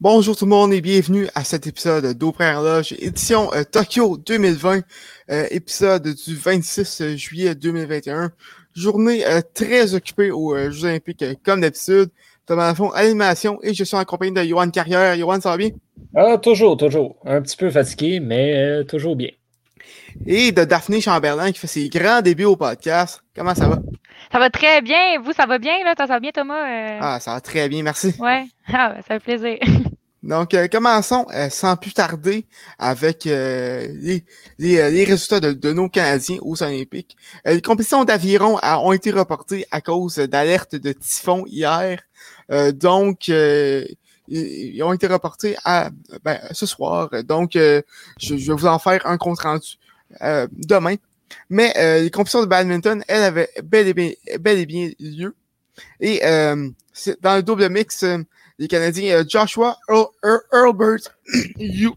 Bonjour tout le monde et bienvenue à cet épisode d'Auprès Loge, édition euh, Tokyo 2020, euh, épisode du 26 juillet 2021. Journée euh, très occupée aux Jeux Olympiques comme d'habitude. Thomas Lafont, animation et je suis en compagnie de Johan Carrière. Johan, ça va bien? Ah, toujours, toujours. Un petit peu fatigué, mais toujours bien. Et de Daphné Chamberlain qui fait ses grands débuts au podcast. Comment ça va? Ça va très bien. Vous, ça va bien, là? Ça va bien, Thomas? Ah, ça va très bien, merci. Ouais. Ah, ça fait plaisir. Donc, euh, commençons euh, sans plus tarder avec euh, les, les, résultats de, nos Canadiens aux Olympiques. les compétitions d'aviron ont été reportées à cause d'alertes de typhon hier. donc, ils ont été reportés à ben, ce soir. Donc, je, je, vais vous en faire un compte rendu demain. Mais les compétitions de badminton, elles avaient bel et bien, bel et bien lieu. Et dans le double mix, les Canadiens euh, Joshua Earlbert Yu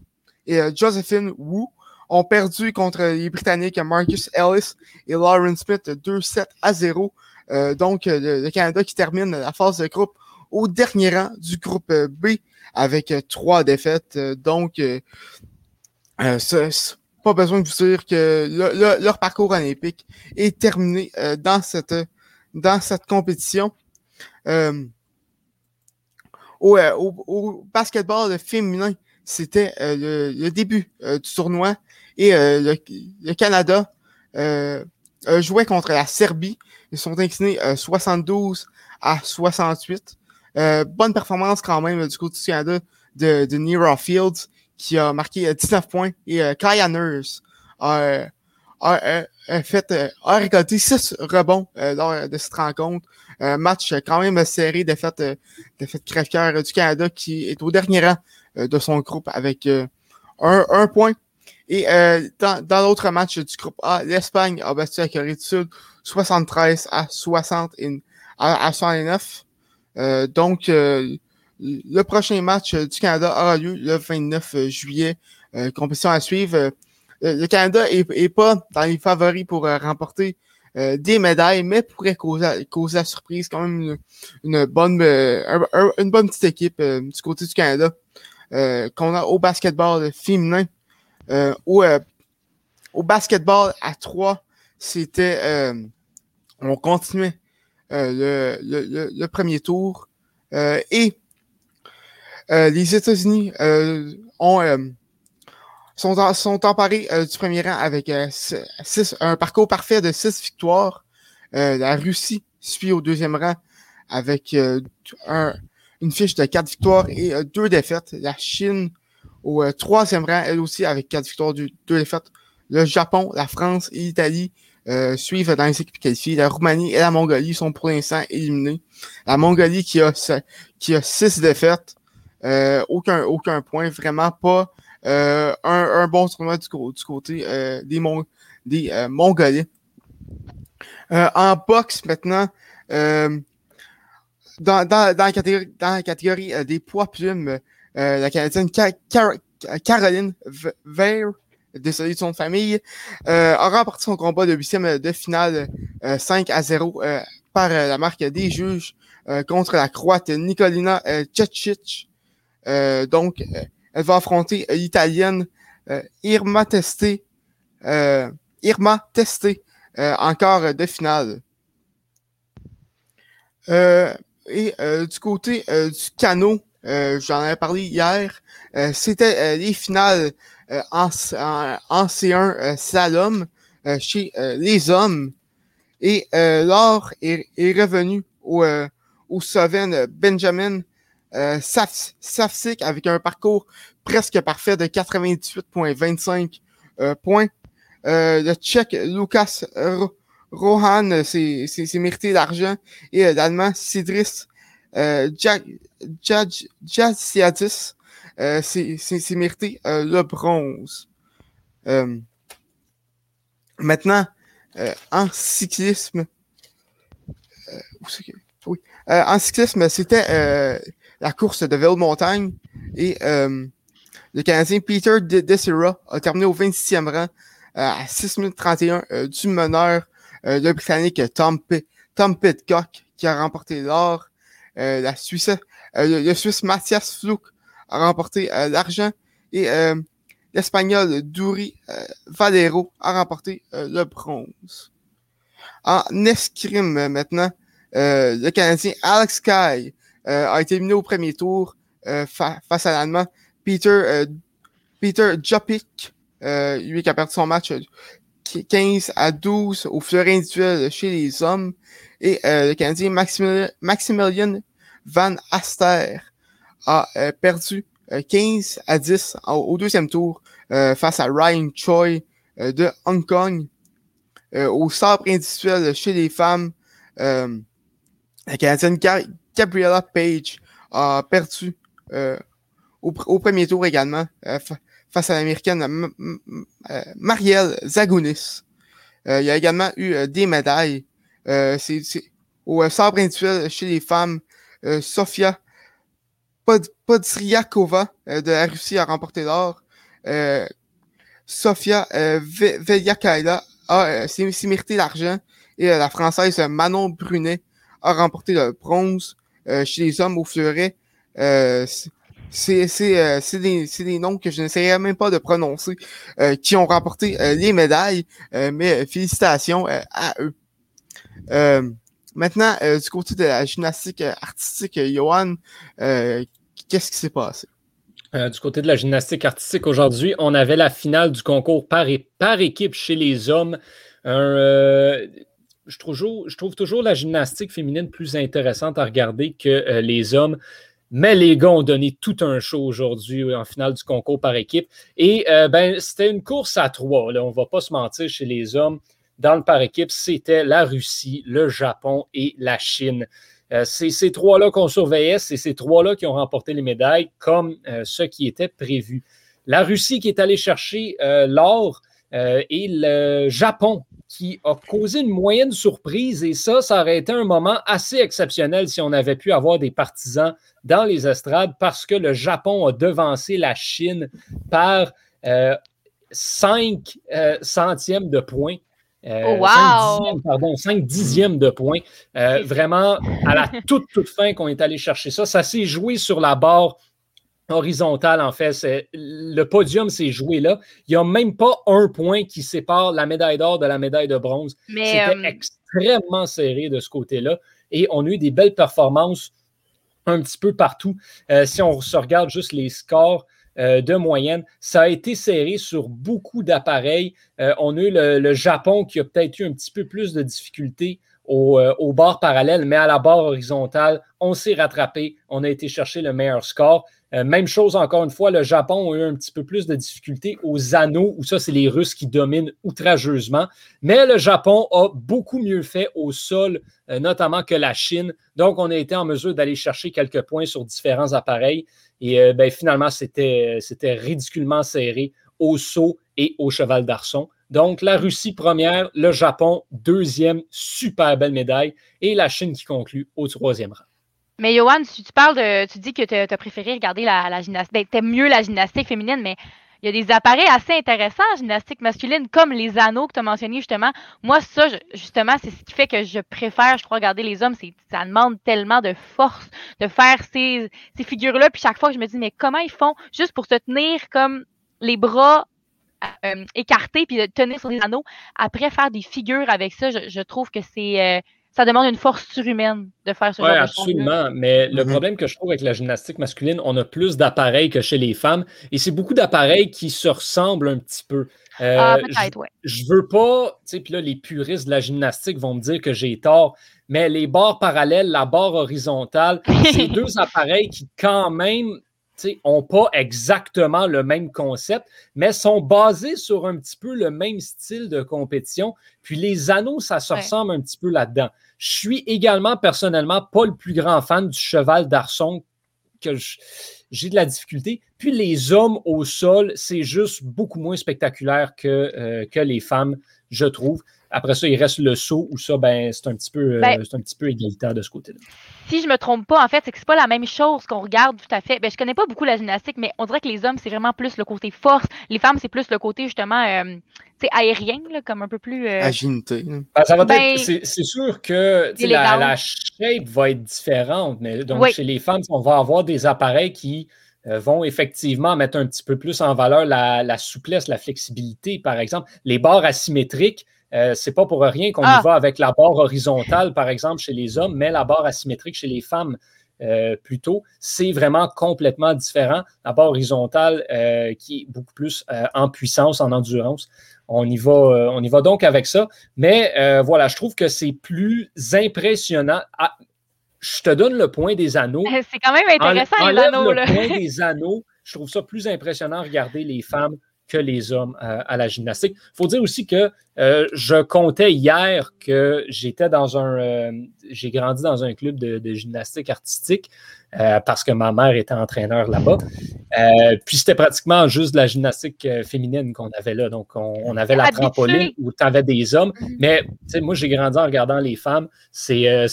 et euh, Josephine Wu ont perdu contre les Britanniques Marcus Ellis et Lauren Smith 2-7 à 0. Euh, donc, le, Canada qui termine la phase de groupe au dernier rang du groupe B avec trois défaites. donc, pas besoin de vous dire que leur parcours olympique est terminé dans cette dans cette compétition. Euh, au, basketball féminin, c'était euh, le, début euh, du tournoi et le, Canada jouait contre la Serbie. Ils sont inclinés 72 à 68. bonne performance quand même du côté du Canada de, de Nira Fields qui a marqué 19 points et Kaya Nurse a, fait a récolté 6 rebonds lors de cette rencontre. Un match quand même serré, défaite, euh, défaite crève-cœur du Canada qui est au dernier rang euh, de son groupe avec euh, un, point. Et dans, l'autre match du groupe A, l'Espagne a battu la Corée du Sud 73 à 60 à, à 69. donc, le prochain match du Canada aura lieu le 29 juillet. compétition à suivre. le Canada est, pas dans les favoris pour remporter euh, des médailles, mais pourrait causer, causer la surprise. Quand même une, bonne, euh, une bonne petite équipe euh, du côté du Canada qu'on a au basketball féminin. Au, au basketball à 3, c'était on continuait le, le, le, premier tour et les États-Unis ont sont, sont emparés euh, du premier rang avec euh, un parcours parfait de six victoires. Euh, la Russie suit au deuxième rang avec une fiche de quatre victoires et deux défaites. La Chine au troisième rang, elle aussi, avec quatre victoires, deux, défaites. Le Japon, la France et l'Italie suivent dans les équipes qualifiées. La Roumanie et la Mongolie sont pour l'instant éliminés. La Mongolie qui a, qui a six défaites, aucun, aucun point, vraiment pas euh, un, bon tournoi du, côté euh, des, des euh, Mongolais. en boxe, maintenant, dans, dans, dans, la catégorie, dans la catégorie des poids plumes, la Canadienne Caroline Veil, désolé de son famille, a remporté son combat de huitième de finale 5 à 0 par la marque des juges contre la Croate Nicolina Cecic. donc, elle va affronter l'Italienne euh, Irma Testé. Euh, Irma Testé, euh, encore de finale. et du côté du canot, j'en avais parlé hier, c'était les finales en, en, C1 slalom chez les hommes. Et l'or est, est, revenu au, au Slovène Benjamin euh, Safsik avec un parcours presque parfait de 98,25 euh, points. Euh, le Tchèque Lucas Rohan s'est mérité l'argent et l'Allemand Sidris euh, Jadziadis s'est mérité le bronze. maintenant, en cyclisme, oui. en cyclisme, c'était la course de vélo montagne et le Canadien Peter Desira a terminé au 26e rang à 6 minutes 31 du meneur, le Britannique Tom, Tom Pitcock, qui a remporté l'or. la Suisse, le, Suisse Mathias Fluke a remporté l'argent et l'Espagnol Duri Valero a remporté le bronze. En escrime maintenant, le Canadien Alex Kay a été éliminé au premier tour face à l'Allemand Peter, Peter Jopik, lui qui a perdu son match 15 à 12 au fleur individuel chez les hommes. Et le Canadien Maximilian Van Aster a perdu 15 à 10 au, deuxième tour face à Ryan Choi de Hong Kong. au sabre individuel chez les femmes, la Canadienne Gabriella Page a perdu au, premier tour également face à l'américaine Marielle Zagunis. il y a également eu des médailles. au sabre individuel chez les femmes, Sofia Podriakova de la Russie a remporté l'or. Sofia Veliakaila a mérité l'argent et la française Manon Brunet a remporté le bronze chez les hommes au fleuret. C'est des, des, noms que je n'essayerais même pas de prononcer, qui ont remporté les médailles, mais félicitations à eux. maintenant, du côté de la gymnastique artistique, Johan, qu'est-ce qui s'est passé? du côté de la gymnastique artistique, aujourd'hui, on avait la finale du concours par, par équipe chez les hommes. Je trouve, toujours la gymnastique féminine plus intéressante à regarder que euh, les hommes. Mais les gars ont donné tout un show aujourd'hui en finale du concours par équipe. Et euh, ben, c'était une course à trois. On ne va pas se mentir chez les hommes. Dans le par équipe, c'était la Russie, le Japon et la Chine. Euh, c'est ces trois-là qu'on surveillait, c'est ces trois-là qui ont remporté les médailles comme ce qui était prévu. La Russie qui est allée chercher l'or et le Japon qui a causé une moyenne surprise. Et ça, ça aurait été un moment assez exceptionnel si on avait pu avoir des partisans dans les estrades parce que le Japon a devancé la Chine par 5 euh, euh, centièmes de points. Euh, oh, wow. 5 dixièmes, pardon, 5 dixièmes de points. vraiment, à la toute, toute fin qu'on est allé chercher ça. Ça s'est joué sur la barre horizontale, en fait. Le podium s'est joué là. Il n'y a même pas un point qui sépare la médaille d'or de la médaille de bronze. C'était euh, extrêmement serré de ce côté-là. Et on a eu des belles performances un petit peu partout. Euh, si on se regarde juste les scores, euh, de moyenne. Ça a été serré sur beaucoup d'appareils. on a eu le, Japon qui a peut-être eu un petit peu plus de difficultés au, au bord parallèle, mais à la barre horizontale, on s'est rattrapé. On a été chercher le meilleur score. Euh, même chose, encore une fois, le Japon a eu un petit peu plus de difficultés aux anneaux, où ça, c'est les Russes qui dominent outrageusement. Mais le Japon a beaucoup mieux fait au sol, euh, notamment que la Chine. Donc, on a été en mesure d'aller chercher quelques points sur différents appareils. Et euh, ben, finalement, c'était ridiculement serré au saut et au cheval d'arçon. Donc, la Russie première, le Japon deuxième, super belle médaille, et la Chine qui conclut au troisième rang. Mais Johan, tu, parles de. Tu dis que tu as préféré regarder la, gymnastique. Ben, t'aimes mieux la gymnastique féminine, mais il y a des appareils assez intéressants en gymnastique masculine, comme les anneaux que tu as mentionnés justement. Moi, ça, justement, c'est ce qui fait que je préfère, je crois, regarder les hommes. Ça demande tellement de force de faire ces, ces figures-là. Puis chaque fois, je me dis, mais comment ils font juste pour se tenir comme les bras euh, écartés puis de tenir sur des anneaux. Après, faire des figures avec ça, je, trouve que c'est. Euh, ça demande une force surhumaine de faire ce genre de choses. Oui, absolument. Mais le mm-hmm. problème que je trouve avec la gymnastique masculine, on a plus d'appareils que chez les femmes. Et c'est beaucoup d'appareils qui se ressemblent un petit peu. Euh, ah, peut-être, oui. Je veux pas, tu sais, puis là, les puristes de la gymnastique vont me dire que j'ai tort, mais les barres parallèles, la barre horizontale, c'est deux appareils qui, quand même, n'ont pas exactement le même concept, mais sont basés sur un petit peu le même style de compétition. Puis les anneaux, ça se ressemble un petit peu là-dedans. Je suis également personnellement pas le plus grand fan du cheval d'arçon que j'ai de la difficulté. Puis les hommes au sol, c'est juste beaucoup moins spectaculaire que, euh, que les femmes, je trouve. Après ça, il reste le saut où ça, ben, c'est un petit peu, Ben- un petit peu égalitaire de ce côté-là. Si je me trompe pas, en fait, c'est que c'est pas la même chose qu'on regarde tout à fait. Ben, je connais pas beaucoup la gymnastique, mais on dirait que les hommes, c'est vraiment plus le côté force. Les femmes, c'est plus le côté, justement, euh, tu sais, aérien, là, comme un peu plus. euh, Agilité. Ben, ça va Ben. C'est sûr que la, shape va être différente, mais donc Oui. chez les femmes, on va avoir des appareils qui euh, vont effectivement mettre un petit peu plus en valeur la, la souplesse, la flexibilité, par exemple. Les barres asymétriques, euh, c'est pas pour rien qu'on Ah. y va avec la barre horizontale, par exemple, chez les hommes, mais la barre asymétrique chez les femmes. euh, plutôt, c'est vraiment complètement différent. La barre horizontale euh, qui est beaucoup plus euh, en puissance, en endurance. On y va, on y va donc avec ça. Mais voilà, je trouve que c'est plus impressionnant. Ah, je te donne le point des anneaux. C'est quand même intéressant, En- les anneaux, le là. point des anneaux. Je trouve ça plus impressionnant de regarder les femmes que les hommes euh, à la gymnastique. Il faut dire aussi que euh, je comptais hier que j'étais dans un. euh, j'ai grandi dans un club de, de gymnastique artistique euh, parce que ma mère était entraîneur là-bas. Euh, puis c'était pratiquement juste de la gymnastique euh, féminine qu'on avait là. Donc on, on avait la trampoline où tu avais des hommes. Mhm. Mais moi, j'ai grandi en regardant les femmes. C'est, euh,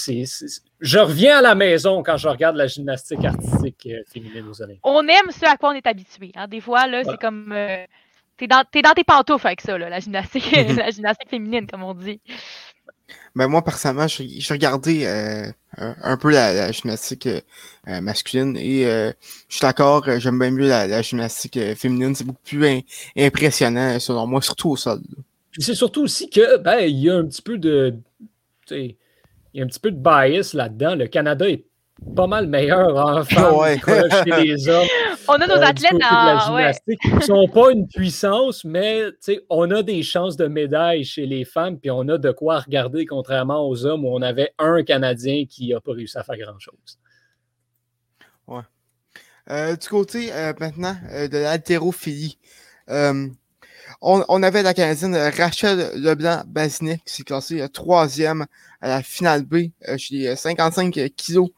je reviens à la maison quand je regarde la gymnastique artistique féminine aux Olympiques. On aime ce à quoi on est habitué. hein. Des fois, là, Voilà. c'est comme. T'es dans, t'es dans tes pantoufles avec ça, là, la gymnastique, la gymnastique féminine, comme on dit. Ben, moi, personnellement, je regardais euh, un, peu la, gymnastique euh, euh, masculine et je suis d'accord, j'aime bien mieux la, gymnastique féminine. C'est beaucoup plus im- impressionnant, selon moi, surtout au sol. c'est surtout aussi que ben, il y a un petit peu de. Il y a un petit peu de bias là-dedans. Le Canada est pas mal meilleur en femmes Ouais. que chez les hommes. On a nos euh, athlètes en. Ouais. gymnastique. Ils sont pas une puissance, mais tu sais, on a des chances de médailles chez les femmes, puis on a de quoi regarder, contrairement aux hommes où on avait un Canadien qui n'a pas réussi à faire grand-chose. Euh, du côté euh, maintenant euh, de l'haltérophilie, euh, on, on avait la Canadienne Rachel Leblanc-Bazinet qui s'est classée troisième à la finale B euh, chez les euh, 55 kilos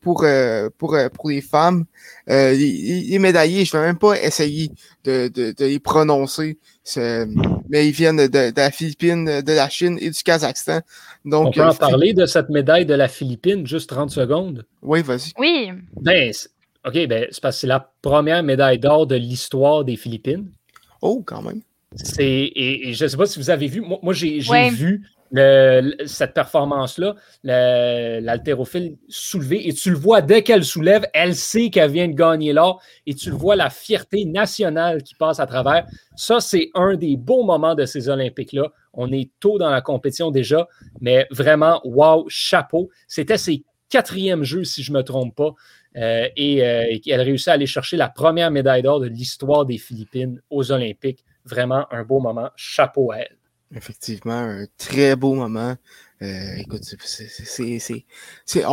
pour, euh, pour, euh, pour les femmes. Euh, les, médaillés, je vais même pas essayer de, de, de les prononcer, mais ils viennent de, de la Philippine, de la Chine et du Kazakhstan. On Donc, peut en euh, parler de cette médaille de la Philippine, juste 30 secondes? oui, vas-y. Oui. Ben, c'est- OK, ben, c'est parce que c'est la première médaille d'or de l'histoire des Philippines. Oh, quand même. C'est, et, et je ne sais pas si vous avez vu, moi, moi, j'ai, j'ai Ouais. vu cette performance-là, le- l'haltérophile soulever, et tu le vois dès qu'elle soulève, elle sait qu'elle vient de gagner l'or, et tu le vois la fierté nationale qui passe à travers. Ça, c'est un des beaux moments de ces Olympiques-là. On est tôt dans la compétition déjà, mais vraiment, wow, chapeau. C'était ses quatrièmes jeux, si je ne me trompe pas. Euh, et, euh, et elle réussit à aller chercher la première médaille d'or de l'histoire des Philippines aux Olympiques. Vraiment un beau moment. Chapeau à elle. Effectivement, un très beau moment. Euh, écoute, c'est, on,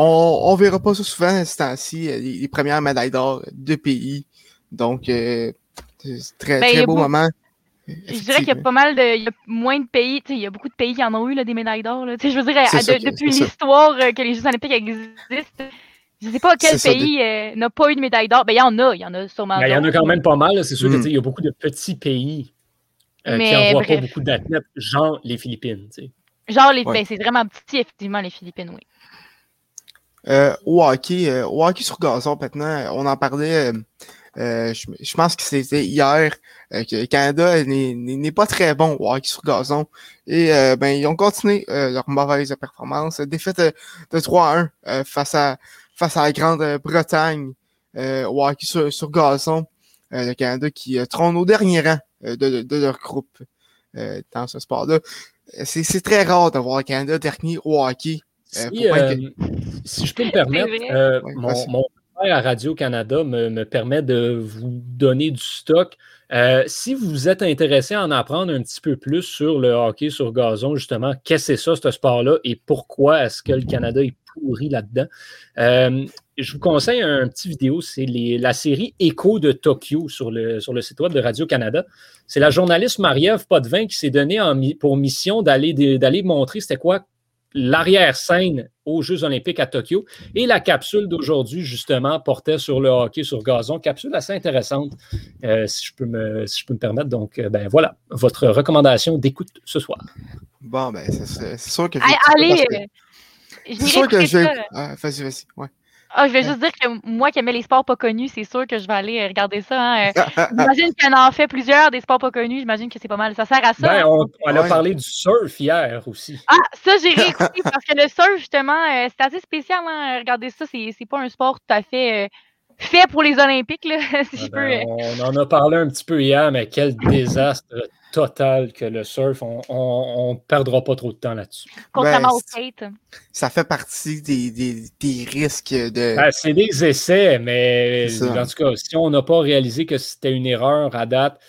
on verra pas ça souvent ce temps-ci, euh, les, les premières médailles d'or de pays. Donc, euh, c'est très, Ben, très beau moment. Je dirais qu'il y a pas mal de. Il y a moins de pays. tu sais, Il y a beaucoup de pays qui en ont eu là, des médailles d'or. là. Tu sais, Je veux dire, à- ça de- depuis l'histoire euh, que les Jeux Olympiques existent, je ne sais pas quel pays euh, n'a pas eu de médaille d'or. Ben, il y en a. Il y en a sûrement. Ben, il y en a quand même pas mal. C'est sûr Mm. qu'il y a beaucoup de petits pays euh, qui Mais n'envoient pas beaucoup d'athlètes, genre les Philippines. tu sais. Genre, les... Ouais. ben, c'est vraiment petit, effectivement, les Philippines, oui. Euh, au hockey, euh, au hockey sur gazon, maintenant, on en parlait, euh, euh, je, je pense que c'était hier, euh, que le Canada n'est- pas très bon au hockey sur gazon. Et euh, ben, ils ont continué euh, leur mauvaise performance. Défaite euh, de 3-1 euh, face à face à la Grande-Bretagne euh, au hockey sur, sur gazon. Euh, le Canada qui euh, trône au dernier rang euh, de, de leur groupe euh, dans ce sport-là. Euh, C'est c'est très rare d'avoir le Canada dernier au hockey. Euh, Si, euh, je peux me permettre, euh, Ouais, mon, mon père à Radio-Canada me, me permet de vous donner du stock. Euh, si vous êtes intéressé à en apprendre un petit peu plus sur le hockey sur gazon, justement, qu'est-ce que c'est ça, ce sport-là, et pourquoi est-ce que le Canada est pourri là-dedans, euh, je vous conseille un petit vidéo, c'est les- la série Écho de Tokyo sur le, sur le site web de Radio-Canada. C'est la journaliste Marie-Ève Potvin qui s'est donnée en pour mission d'aller d'aller montrer c'était quoi l'arrière-scène aux Jeux olympiques à Tokyo. Et la capsule d'aujourd'hui, justement, portait sur le hockey sur gazon. Capsule assez intéressante, euh, si, je peux me, si je peux me permettre. Donc, euh, ben voilà, votre recommandation d'écoute ce soir. Bon, ben, c'est sûr que... allez, c'est sûr que je vais... Ah, vas-y, vas-y, ouais. Ah, je vais juste dire que moi qui aimais les sports pas connus, c'est sûr que je vais aller euh, regarder ça. Hein. Euh, j'imagine qu'il y en a fait plusieurs des sports pas connus. J'imagine que c'est pas mal. Ça sert à ça. Ben, on, a parlé du surf hier aussi. Ah, ça, j'ai réécouté parce que le surf, justement, euh, c'est assez spécial. Hein. Regardez ça, c'est pas un sport tout à fait fait pour les Olympiques, là, si je ah ben, On en a parlé un petit peu hier, mais quel désastre total que le surf. On ne perdra pas trop de temps là-dessus. Contrairement ben, au skate. Ça fait partie des, des, risques de. Ben, c'est des essais, mais en tout cas, si on n'a pas réalisé que c'était une erreur à date,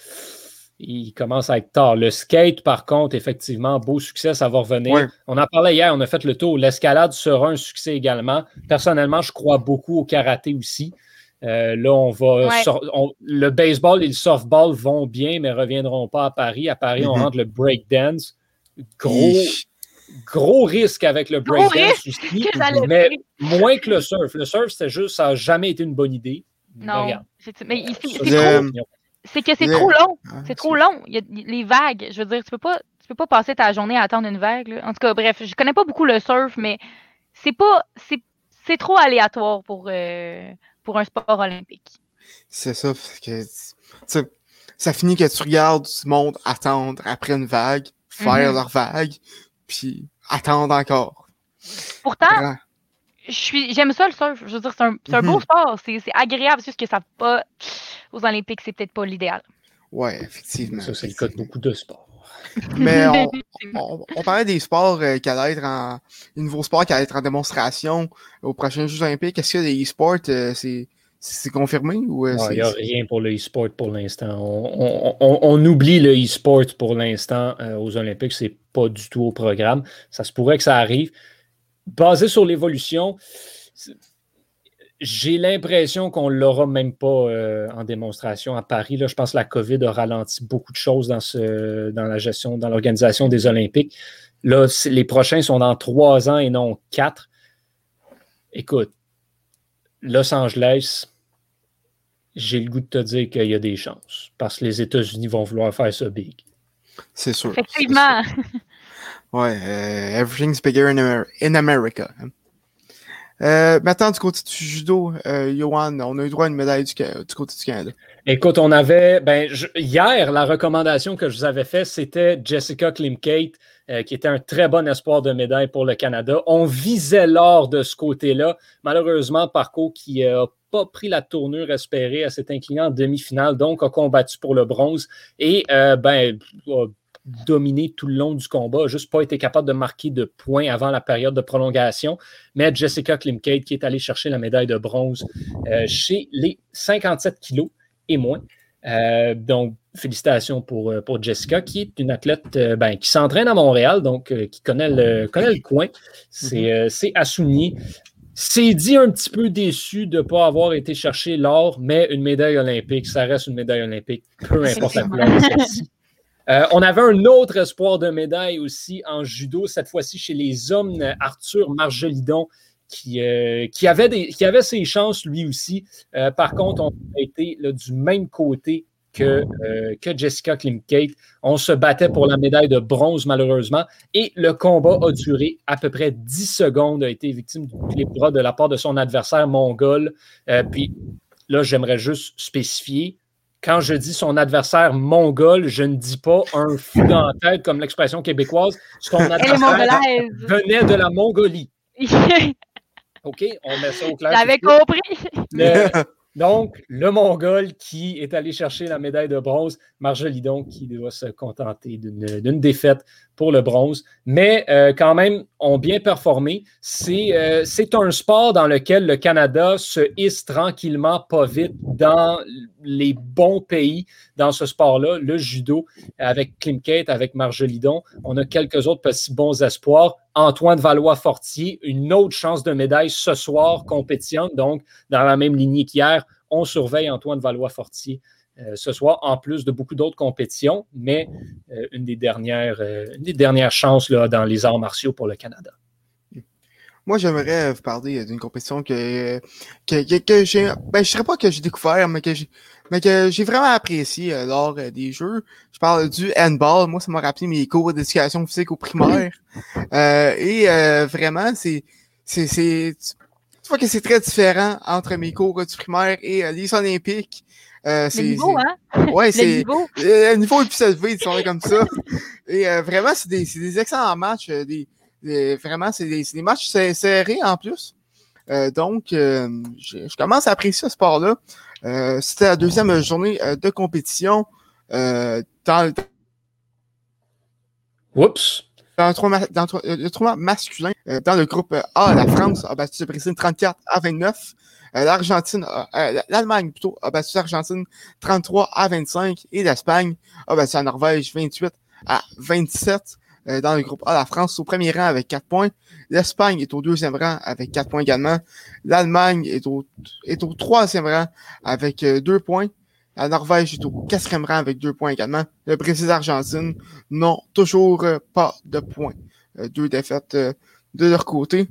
il commence à être tard. Le skate, par contre, effectivement, beau succès, ça va revenir. On en parlait hier, on a fait le tour. L'escalade sera un succès également. Personnellement, je crois beaucoup au karaté aussi. Euh, là, on va. le baseball et le softball vont bien, mais ne reviendront pas à Paris. À Paris, on mm-hmm. rentre le breakdance. Gros, gros risque avec le breakdance aussi. Mais moins que le surf. Le surf, c'était juste, ça n'a jamais été une bonne idée. Non. Mais c'est que c'est trop long. Ah, c'est trop long. Il y a les vagues. Je veux dire, tu peux pas, tu peux pas passer ta journée à attendre une vague. En tout cas, bref, je connais pas beaucoup le surf, mais c'est pas. C'est trop aléatoire pour, euh, pour un sport olympique. C'est ça, que ça finit que tu regardes du monde attendre après une vague, faire mm-hmm. leur vague, puis attendre encore. Pourtant, je suis, j'aime ça le surf. Je veux dire, c'est un, un beau mm-hmm. sport. C'est, agréable. C'est juste que ça pas. Aux Olympiques, c'est peut-être pas l'idéal. Ouais, effectivement. Ça, c'est le cas de beaucoup de sports. Mais on, on, parlait des sports euh, qui allaient être en. Les nouveaux sports qui allaient être en démonstration aux prochains Jeux Olympiques. Est-ce que les e-sports, euh, c'est. C'est confirmé ou euh, Il n'y a rien pour le e-sport pour l'instant. On, on, oublie le e-sport pour l'instant aux Olympiques. C'est pas du tout au programme. Ça se pourrait que ça arrive. Basé sur l'évolution, j'ai l'impression qu'on ne l'aura même pas euh, en démonstration à Paris. Là, je pense que la COVID a ralenti beaucoup de choses dans, ce, dans la gestion, dans l'organisation des Olympiques. Là, les prochains sont dans trois ans et non quatre. Écoute, Los Angeles, j'ai le goût de te dire qu'il y a des chances parce que les États-Unis vont vouloir faire ça big. C'est sûr. Effectivement. Ouais, euh, everything's bigger in, America. Euh, maintenant, du côté du judo, euh, Johan, on a eu droit à une médaille du, côté du Canada. Écoute, on avait, ben, hier, la recommandation que je vous avais faite, c'était Jessica Klimkate, euh, qui était un très bon espoir de médaille pour le Canada. On visait l'or de ce côté-là. Malheureusement, Parco, qui n'a pas pris la tournure espérée, à s'est incliné en demi-finale, donc a combattu pour le bronze. Et, ben, dominé tout le long du combat, juste pas été capable de marquer de points avant la période de prolongation. Mais Jessica Klimkate qui est allée chercher la médaille de bronze euh, chez les 57 kilos et moins. Euh, donc, félicitations pour, euh, pour Jessica, qui est une athlète ben, qui s'entraîne à Montréal, donc qui connaît le, connaît le coin. C'est mm à souligner. C'est dit un petit peu déçu de ne pas avoir été chercher l'or, mais une médaille olympique, ça reste une médaille olympique, peu importe la celle-ci. Euh, on avait un autre espoir de médaille aussi en judo, cette fois-ci chez les hommes, Arthur Margelidon, qui, euh, avait ses chances lui aussi. Euh, par contre, on a été du même côté que, Jessica Klimkate. On se battait pour la médaille de bronze, malheureusement, et le combat a duré à peu près 10 secondes, a été victime du bras de la part de son adversaire mongol. puis là, j'aimerais juste spécifier, quand je dis son adversaire mongol, je ne dis pas un fou dans la tête comme l'expression québécoise. Son adversaire venait de la Mongolie. OK, on met ça au clair. J'avais compris. donc, le Mongol qui est allé chercher la médaille de bronze, Marjolidon qui doit se contenter d'une défaite pour le bronze, mais euh, quand même ont bien performé. Euh, c'est un sport dans lequel le Canada se hisse tranquillement, pas vite, dans les bons pays dans ce sport-là, le judo, avec Klimkate, avec Marjolidon. On a quelques autres petits bons espoirs. Antoine Valois-Fortier, une autre chance de médaille ce soir, compétition, donc dans la même lignée qu'hier. On surveille Antoine Valois-Fortier ce soir, en plus de beaucoup d'autres compétitions, mais euh, une, des dernières, euh, une des dernières chances là, dans les arts martiaux pour le Canada. moi, j'aimerais vous parler d'une compétition que, que, que, j'ai. Ben, je ne dirais pas que j'ai découvert, mais que j'ai mais que j'ai vraiment apprécié lors des jeux. Je parle du handball. Moi, ça m'a rappelé mes cours d'éducation physique au primaire. et vraiment, c'est. c'est, c'est tu vois que c'est très différent entre mes cours du primaire et les Olympiques. Euh, le niveau, hein? Ouais, c'est. Le niveau est plus élevé, sont comme ça. Et vraiment, c'est des, des, excellents matchs. Des, vraiment, c'est des, des, matchs serrés en plus. Euh, donc, euh, je, commence à apprécier ce sport-là. Euh, c'était la deuxième journée de compétition dans le. Oups! Dans le, tournoi, masculin, dans le groupe A, la France a battu le Brésil 34 à 29. L'Argentine, l'Allemagne plutôt, a battu l'Argentine 33 à 25 et l'Espagne a battu la Norvège 28 à 27. Euh, dans le groupe A. La France au premier rang avec 4 points. L'Espagne est au deuxième rang avec 4 points également. L'Allemagne est au, est au troisième rang avec 2 euh, points. La Norvège est au quatrième rang avec 2 points également. Le Brésil et l'Argentine n'ont toujours euh, pas de points. deux défaites de leur côté.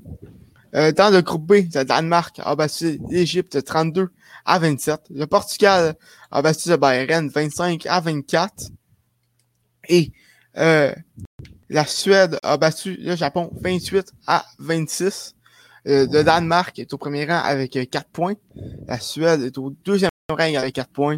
dans le groupe B, le Danemark a battu l'Égypte 32 à 27. Le Portugal a battu le Bayern 25 à 24. Et euh, la Suède a battu le Japon 28 à 26. Euh, le Danemark est au premier rang avec 4 euh, points. La Suède est au deuxième rang avec 4 points.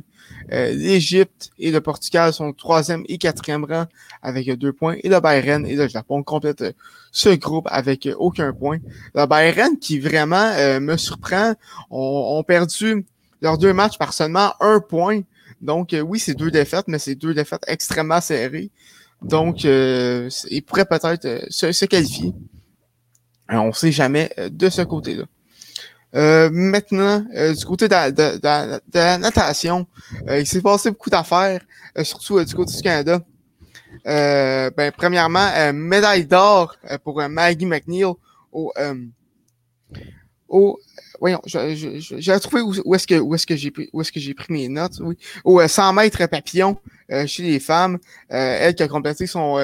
Euh, L'Égypte et le Portugal sont troisième et quatrième rang avec 2 points. Et le Bayern et le Japon complètent ce groupe avec aucun point. Le Bayern qui vraiment me surprend, ont, ont, perdu leurs deux matchs par seulement un point. Donc oui, c'est deux défaites, mais c'est deux défaites extrêmement serrées. Donc, euh, il pourrait peut-être euh, se, qualifier. on ne sait jamais euh, de ce côté-là. Maintenant, du côté de, la natation, il s'est passé beaucoup d'affaires, surtout du côté du Canada. ben, premièrement, médaille d'or pour Maggie McNeil au, au voyons, j'ai trouvé où, est-ce que où est-ce que j'ai où est-ce que j'ai pris mes notes, oui. Au 100 mètres papillon euh, chez les femmes, euh, elle qui a complété son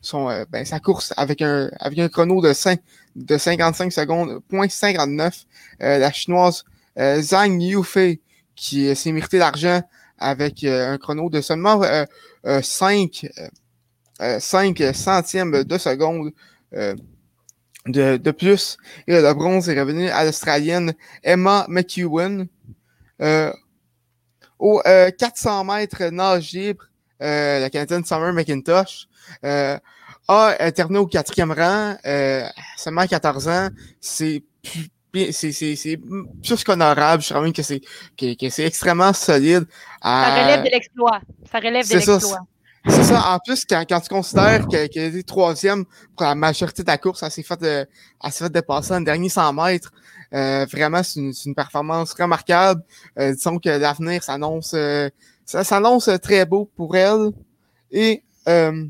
son ben, sa course avec un avec un chrono de 5 de 55 secondes, point 59. la chinoise Zhang Yufei qui s'est mérité l'argent avec un chrono de seulement 5 5 centièmes de seconde de, de plus. Et le bronze est revenu à l'Australienne Emma McEwen. Euh, au 400 euh, mètres nage libre, euh, la Canadienne Summer McIntosh euh, a terminé au quatrième rang, seulement 14 ans. C'est c'est c'est plus qu'honorable. Je trouve que c'est que, que c'est extrêmement solide. Ça relève de l'exploit. Ça relève de l'exploit. C'est ça. En plus, quand, quand tu considères qu'elle qu est troisième pour la majorité de la course, elle s'est fait, de, elle s'est fait dépasser un dernier 100 mètres. Euh, vraiment, c'est une, une, performance remarquable. Euh, disons que l'avenir s'annonce, euh, ça s'annonce très beau pour elle. Et euh,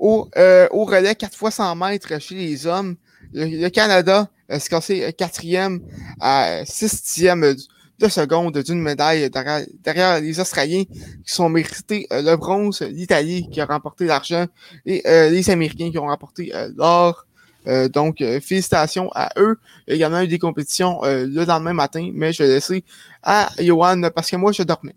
au, euh, au relais 4 fois 100 mètres chez les hommes, le, Canada s'est cassé quatrième à 6 dixièmes de secondes d'une médaille derrière, les Australiens qui sont mérités euh, le bronze, l'Italie qui a remporté l'argent et euh, les Américains qui ont remporté euh, l'or. donc, félicitations à eux. Il y a également eu des compétitions le lendemain matin, mais je vais laisser à Johan parce que moi, je dormais.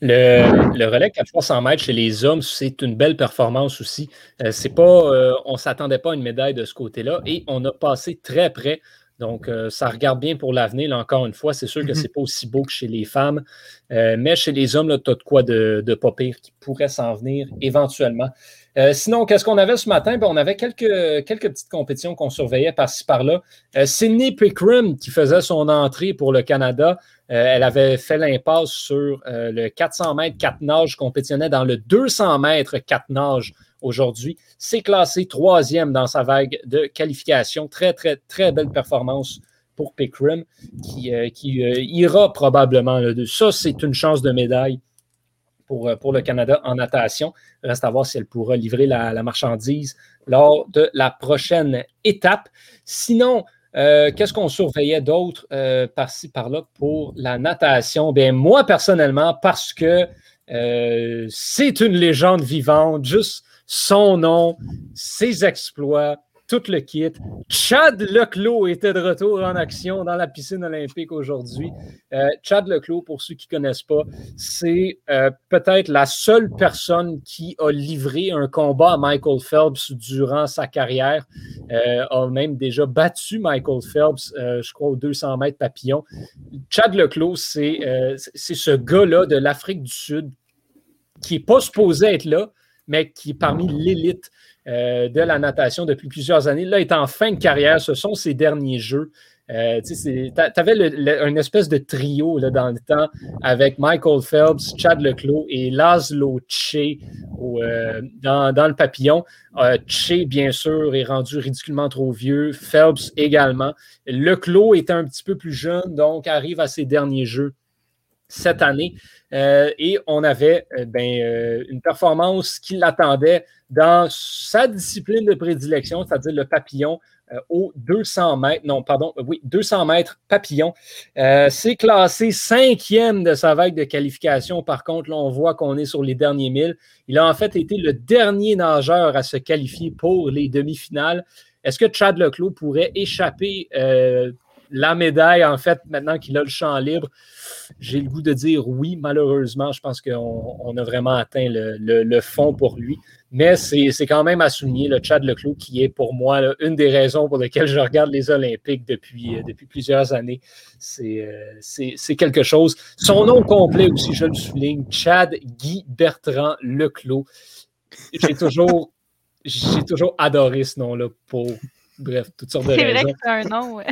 Le, le relais 400 mètres chez les hommes, c'est une belle performance aussi. c'est pas, on ne s'attendait pas à une médaille de ce côté-là et on a passé très près donc, euh, ça regarde bien pour l'avenir. Encore une fois, c'est sûr que ce n'est pas aussi beau que chez les femmes. Euh, mais chez les hommes, tu as de quoi de, de pas pire qui pourrait s'en venir éventuellement. Euh, sinon, qu'est-ce qu'on avait ce matin? Ben, on avait quelques, quelques petites compétitions qu'on surveillait par-ci par-là. Sydney Pickram, qui faisait son entrée pour le Canada, elle avait fait l'impasse sur le 400 mètres 4 nages, compétitionnait dans le 200 mètres 4 nages aujourd'hui. C'est classé troisième dans sa vague de qualification. Très, très, très belle performance pour Pickram qui, euh, euh, ira probablement. ça, c'est une chance de médaille pour, euh, pour le Canada en natation. Reste à voir si elle pourra livrer la, marchandise lors de la prochaine étape. Sinon, qu'est-ce qu'on surveillait d'autre par-ci, par-là pour la natation? Bien, moi, personnellement, parce que c'est une légende vivante, juste son nom, ses exploits, tout le kit. Chad Leclos était de retour en action dans la piscine olympique aujourd'hui. Euh, Chad Leclos, pour ceux qui ne connaissent pas, c'est euh, peut-être la seule personne qui a livré un combat à Michael Phelps durant sa carrière. Euh, a même déjà battu Michael Phelps, je crois, aux 200 mètres papillon. Chad Leclos, c'est ce gars-là de l'Afrique du Sud qui n'est pas supposé être là, mais qui est parmi l'élite euh, de la natation depuis plusieurs années. Là, il est en fin de carrière. Ce sont ses derniers jeux. Euh, tu avais une espèce de trio dans le temps avec Michael Phelps, Chad Leclos et Laszlo Che euh, dans, le papillon. che, bien sûr, est rendu ridiculement trop vieux. Phelps également. Leclos est un petit peu plus jeune, donc arrive à ses derniers jeux cette année. et on avait ben, une performance qui l'attendait dans sa discipline de prédilection, c'est-à-dire le papillon, euh, au 200 mètres, non, pardon, euh, oui, 200 mètres papillon. Euh, c'est classé cinquième de sa vague de qualification. Par contre, là, on voit qu'on est sur les derniers milles. Il a en fait été le dernier nageur à se qualifier pour les demi-finales. Est-ce que Chad Leclos pourrait échapper la médaille, en fait, maintenant qu'il a le champ libre? J'ai le goût de dire oui, malheureusement. Je pense qu'on a vraiment atteint le fond pour lui. Mais c'est quand même à souligner le Chad Leclos qui est pour moi une des raisons pour lesquelles je regarde les Olympiques depuis, euh, depuis plusieurs années. Euh, c'est quelque chose. Son nom complet aussi, je le souligne, Chad Guy Bertrand Leclos. J'ai toujours, toujours adoré ce nom-là pour bref, toutes sortes de raisons. C'est vrai que c'est un nom.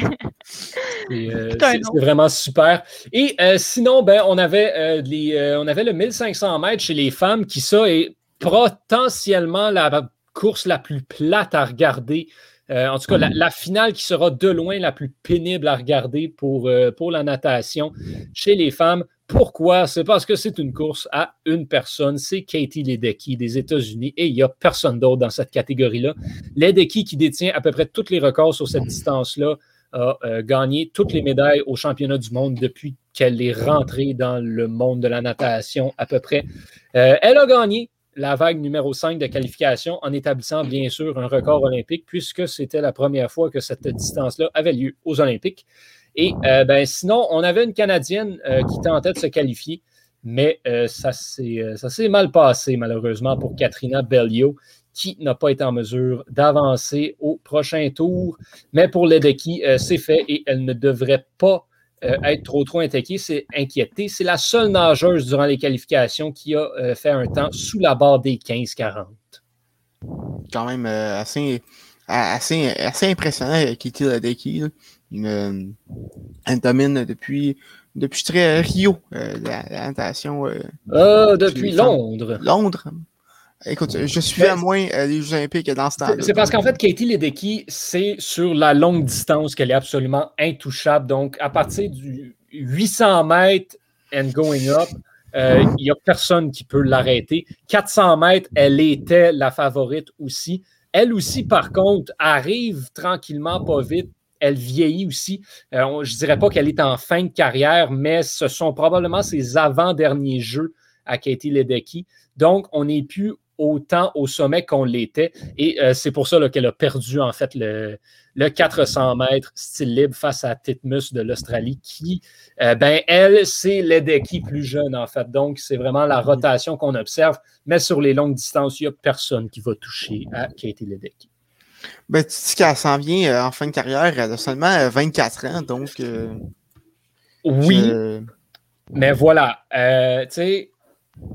Euh, c'est vraiment super. Et sinon, ben, on, avait, les, on avait le 1500 mètres chez les femmes qui, ça, est potentiellement la course la plus plate à regarder. Euh, en tout cas, la, finale qui sera de loin la plus pénible à regarder pour, euh, pour la natation chez les femmes. Pourquoi? C'est parce que c'est une course à une personne. C'est Katie Ledecky des États-Unis et il n'y a personne d'autre dans cette catégorie-là. Ledecky, qui détient à peu près tous les records sur cette distance-là, a euh, gagné toutes les médailles au championnat du monde depuis qu'elle est rentrée dans le monde de la natation à peu près. elle a gagné la vague numéro 5 de qualification en établissant bien sûr un record olympique puisque c'était la première fois que cette distance-là avait lieu aux Olympiques. Et euh, ben, sinon, on avait une Canadienne euh, qui tentait de se qualifier, mais euh, ça s'est mal passé malheureusement pour Katrina Bellio qui n'a pas été en mesure d'avancer au prochain tour. Mais pour Ledecky, c'est fait et elle ne devrait pas euh, être trop trop inquiété, c'est. C'est la seule nageuse durant les qualifications qui a euh, fait un temps sous la barre des 15-40. Quand même euh, assez, assez, assez impressionnant, Kitty Ledecky. Une, elle domine depuis, depuis très Rio, la, la, natation. Ah, depuis Londres. Londres. Écoute, je suis à moins euh, les Jeux Olympiques dans ce temps-là. C'est parce qu'en fait, Katie Ledecky, c'est sur la longue distance qu'elle est absolument intouchable. Donc, à partir du 800 mètres and going up, euh, il n'y a personne qui peut l'arrêter. 400 mètres, elle était la favorite aussi. Elle aussi, par contre, arrive tranquillement, pas vite. Elle vieillit aussi. Euh, je ne dirais pas qu'elle est en fin de carrière, mais ce sont probablement ses avant-derniers jeux à Katie Ledecky. Donc, on n'est plus autant au sommet qu'on l'était. Et euh, c'est pour ça qu'elle a perdu en fait le, 400 mètres style libre face à Titmus de l'Australie, qui, euh, ben, elle, c'est Ledecky plus jeune en fait. Donc, c'est vraiment la rotation qu'on observe. Mais sur les longues distances, il n'y a personne qui va toucher à Katie Ledecky. Ben, tu dis qu'elle s'en vient euh, en fin de carrière, elle a seulement 24 ans, donc. oui. Mais voilà, tu sais,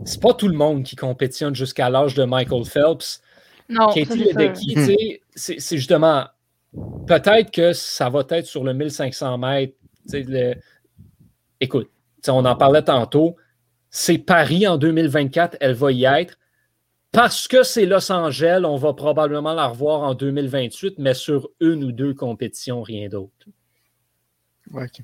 c'est pas tout le monde qui compétitionne jusqu'à l'âge de Michael Phelps. Non, c'est justement peut-être que ça va être sur le 1500 mètres. Écoute, on en parlait tantôt. C'est Paris en 2024, elle va y être. Parce que c'est Los Angeles, on va probablement la revoir en 2028, mais sur une ou deux compétitions, rien d'autre. OK.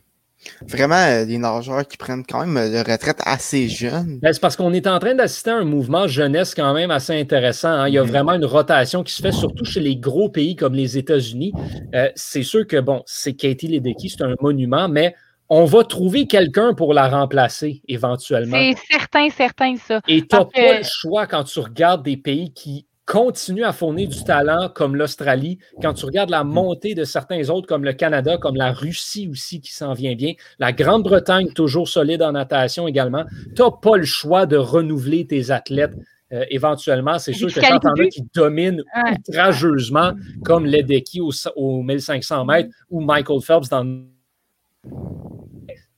Vraiment, euh, des nageurs qui prennent quand même de retraite assez jeunes. Ben, c'est parce qu'on est en train d'assister à un mouvement jeunesse quand même assez intéressant. Hein. Il y a mm-hmm. vraiment une rotation qui se fait, surtout chez les gros pays comme les États-Unis. Euh, c'est sûr que, bon, c'est Katie Ledecky, c'est un monument, mais on va trouver quelqu'un pour la remplacer éventuellement. C'est certain, certain, ça. Et tu n'as pas le choix quand tu regardes des pays qui continue à fournir du talent comme l'Australie. Quand tu regardes la montée de certains autres comme le Canada, comme la Russie aussi qui s'en vient bien, la Grande-Bretagne toujours solide en natation également, tu n'as pas le choix de renouveler tes athlètes. Euh, éventuellement, c'est sûr que quand t'en as qui dominent outrageusement, comme Ledecky au, au 1500 mètres ou Michael Phelps dans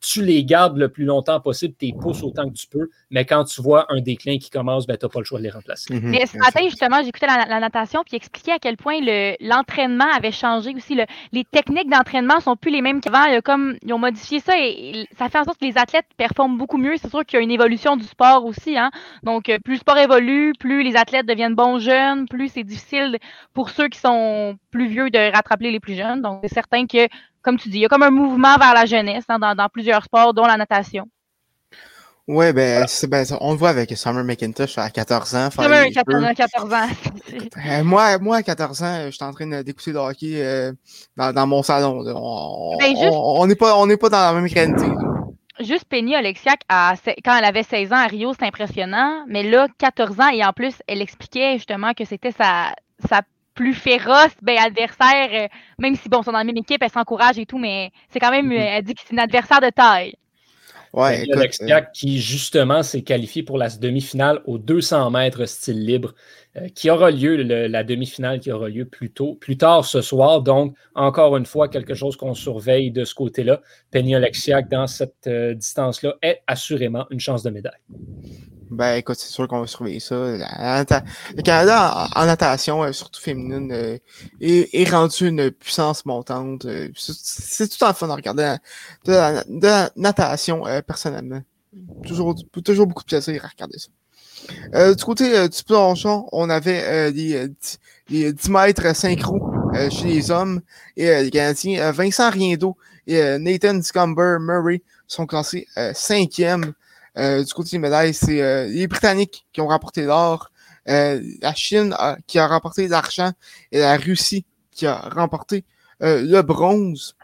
tu les gardes le plus longtemps possible, tes pousses autant que tu peux, mais quand tu vois un déclin qui commence, ben, tu n'as pas le choix de les remplacer. Mhm. mais ce matin, justement, j'écoutais la, la, natation puis expliquait à quel point l'entraînement avait changé aussi. les techniques d'entraînement sont plus les mêmes qu'avant. Comme ils ont modifié ça et, ça fait en sorte que les athlètes performent beaucoup mieux. C'est sûr qu'il y a une évolution du sport aussi. Hein? Donc, euh, plus le sport évolue, plus les athlètes deviennent bons jeunes, plus c'est difficile pour ceux qui sont plus vieux de rattraper les plus jeunes. Donc, c'est certain que comme tu dis, il y a comme un mouvement vers la jeunesse hein, dans, plusieurs sports, dont la natation. Oui, ben, ben, on le voit avec Summer McIntosh à 14 ans. Summer à 14 ans. Euh, moi, moi, à 14 ans, je suis en train d'écouter le hockey euh, dans, mon salon. Ben, on n'est pas, pas dans la même réalité. Juste Penny Alexiak, quand elle avait 16 ans à Rio, c'est impressionnant. Mais là, 14 ans, et en plus, elle expliquait justement que c'était sa, sa plus féroce ben, adversaire, euh, même si bon, sont dans la même équipe, elle s'encourage et tout, mais c'est quand même, mhm. elle dit que c'est une adversaire de taille. Ouais, ben, euh, qui justement s'est qualifié pour la demi-finale aux 200 mètres style libre, euh, qui aura lieu, la demi-finale qui aura lieu plus tôt, plus tard ce soir. Donc, encore une fois, quelque chose qu'on surveille de ce côté-là. Penny Alexiak, dans cette distance-là, est assurément une chance de médaille. Ben écoute, c'est sûr qu'on va surveiller ça. le Canada en, natation, euh, surtout féminine, euh, est, rendu une puissance montante. Euh, c'est tout en fun de regarder de la, natation personnellement. Toujours, toujours beaucoup de plaisir à regarder ça. du côté du plongeon, on avait les, les, 10 mètres synchro chez les hommes et les Canadiens. Vincent Riendo et Nathan Scumber Murray sont classés cinquième du côté des médailles, c'est euh, les Britanniques qui ont remporté l'or, euh, la Chine qui a remporté l'argent et la Russie qui a remporté le bronze.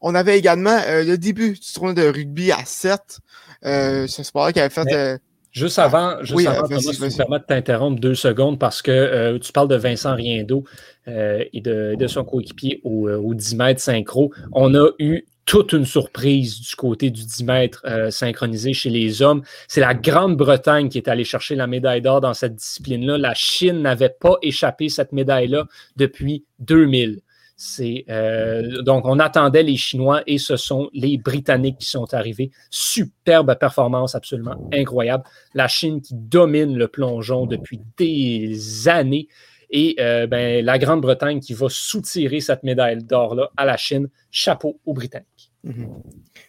on avait également le début du tournoi de rugby à 7. ce sport qui avait fait... Juste avant, juste avant Thomas, je me permettre de t'interrompre deux secondes parce que tu parles de Vincent Riendo et de, de, son coéquipier au, au 10 mètres synchro. On a eu toute une surprise du côté du 10 mètres euh, synchronisé chez les hommes. C'est la Grande-Bretagne qui est allée chercher la médaille d'or dans cette discipline-là. La Chine n'avait pas échappé cette médaille-là depuis 2000. C'est euh, donc on attendait les Chinois et ce sont les Britanniques qui sont arrivés. Superbe performance absolument incroyable. La Chine qui domine le plongeon depuis des années et euh, ben, la Grande-Bretagne qui va soutirer cette médaille d'or-là à la Chine. Chapeau aux Britanniques. Mhm.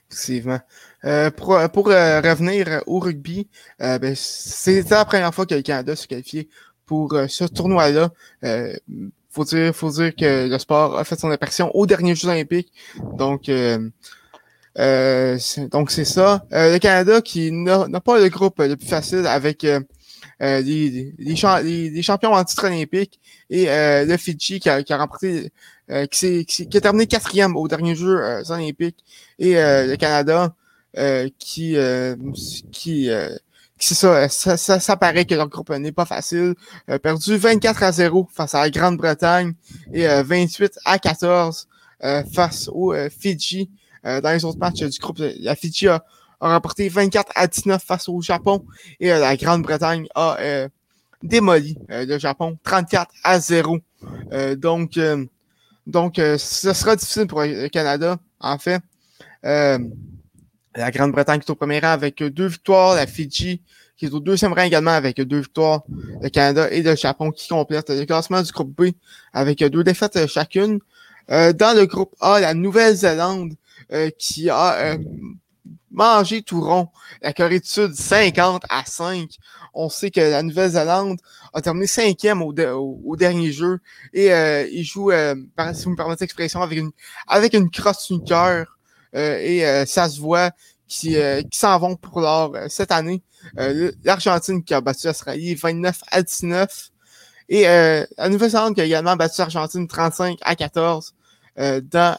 Effectivement. Euh, pour, pour euh, revenir au rugby, ben, c'est la première fois que le Canada se qualifié pour ce tournoi-là. faut dire, faut dire que le sport a fait son apparition aux derniers Jeux olympiques. Donc, donc c'est ça. le Canada qui n'a pas le groupe le plus facile avec euh, les, champions en titre olympique et euh, le Fidji qui a, remporté, euh, qui, qui, a terminé quatrième aux derniers Jeux olympiques et le Canada qui, qui c'est ça, ça, ça, paraît que leur groupe n'est pas facile. perdu 24 à 0 face à la Grande-Bretagne et 28 à 14 face au Fidji. dans les autres matchs du groupe, la Fidji a, a remporté 24 à 19 face au Japon et euh, la Grande-Bretagne a euh, démoli euh, le Japon 34 à 0. donc, donc ce sera difficile pour le Canada, en fait. la Grande-Bretagne qui est au premier rang avec deux victoires, la Fidji qui est au deuxième rang également avec deux victoires, le Canada et le Japon qui complètent le classement du groupe B avec deux défaites chacune. dans le groupe A, la Nouvelle-Zélande qui a manger tout rond. La Corée du Sud, 50 à 5. On sait que la Nouvelle-Zélande a terminé cinquième au, au, dernier jeu et euh, ils jouent, euh, si vous me permettez l'expression, avec une avec une crosse sur cœur euh, et euh, ça se voit qui, qui s'en vont pour l'or cette année. L'Argentine qui a battu l'Australie 29 à 19 et la Nouvelle-Zélande qui a également battu l'Argentine 35 à 14 dans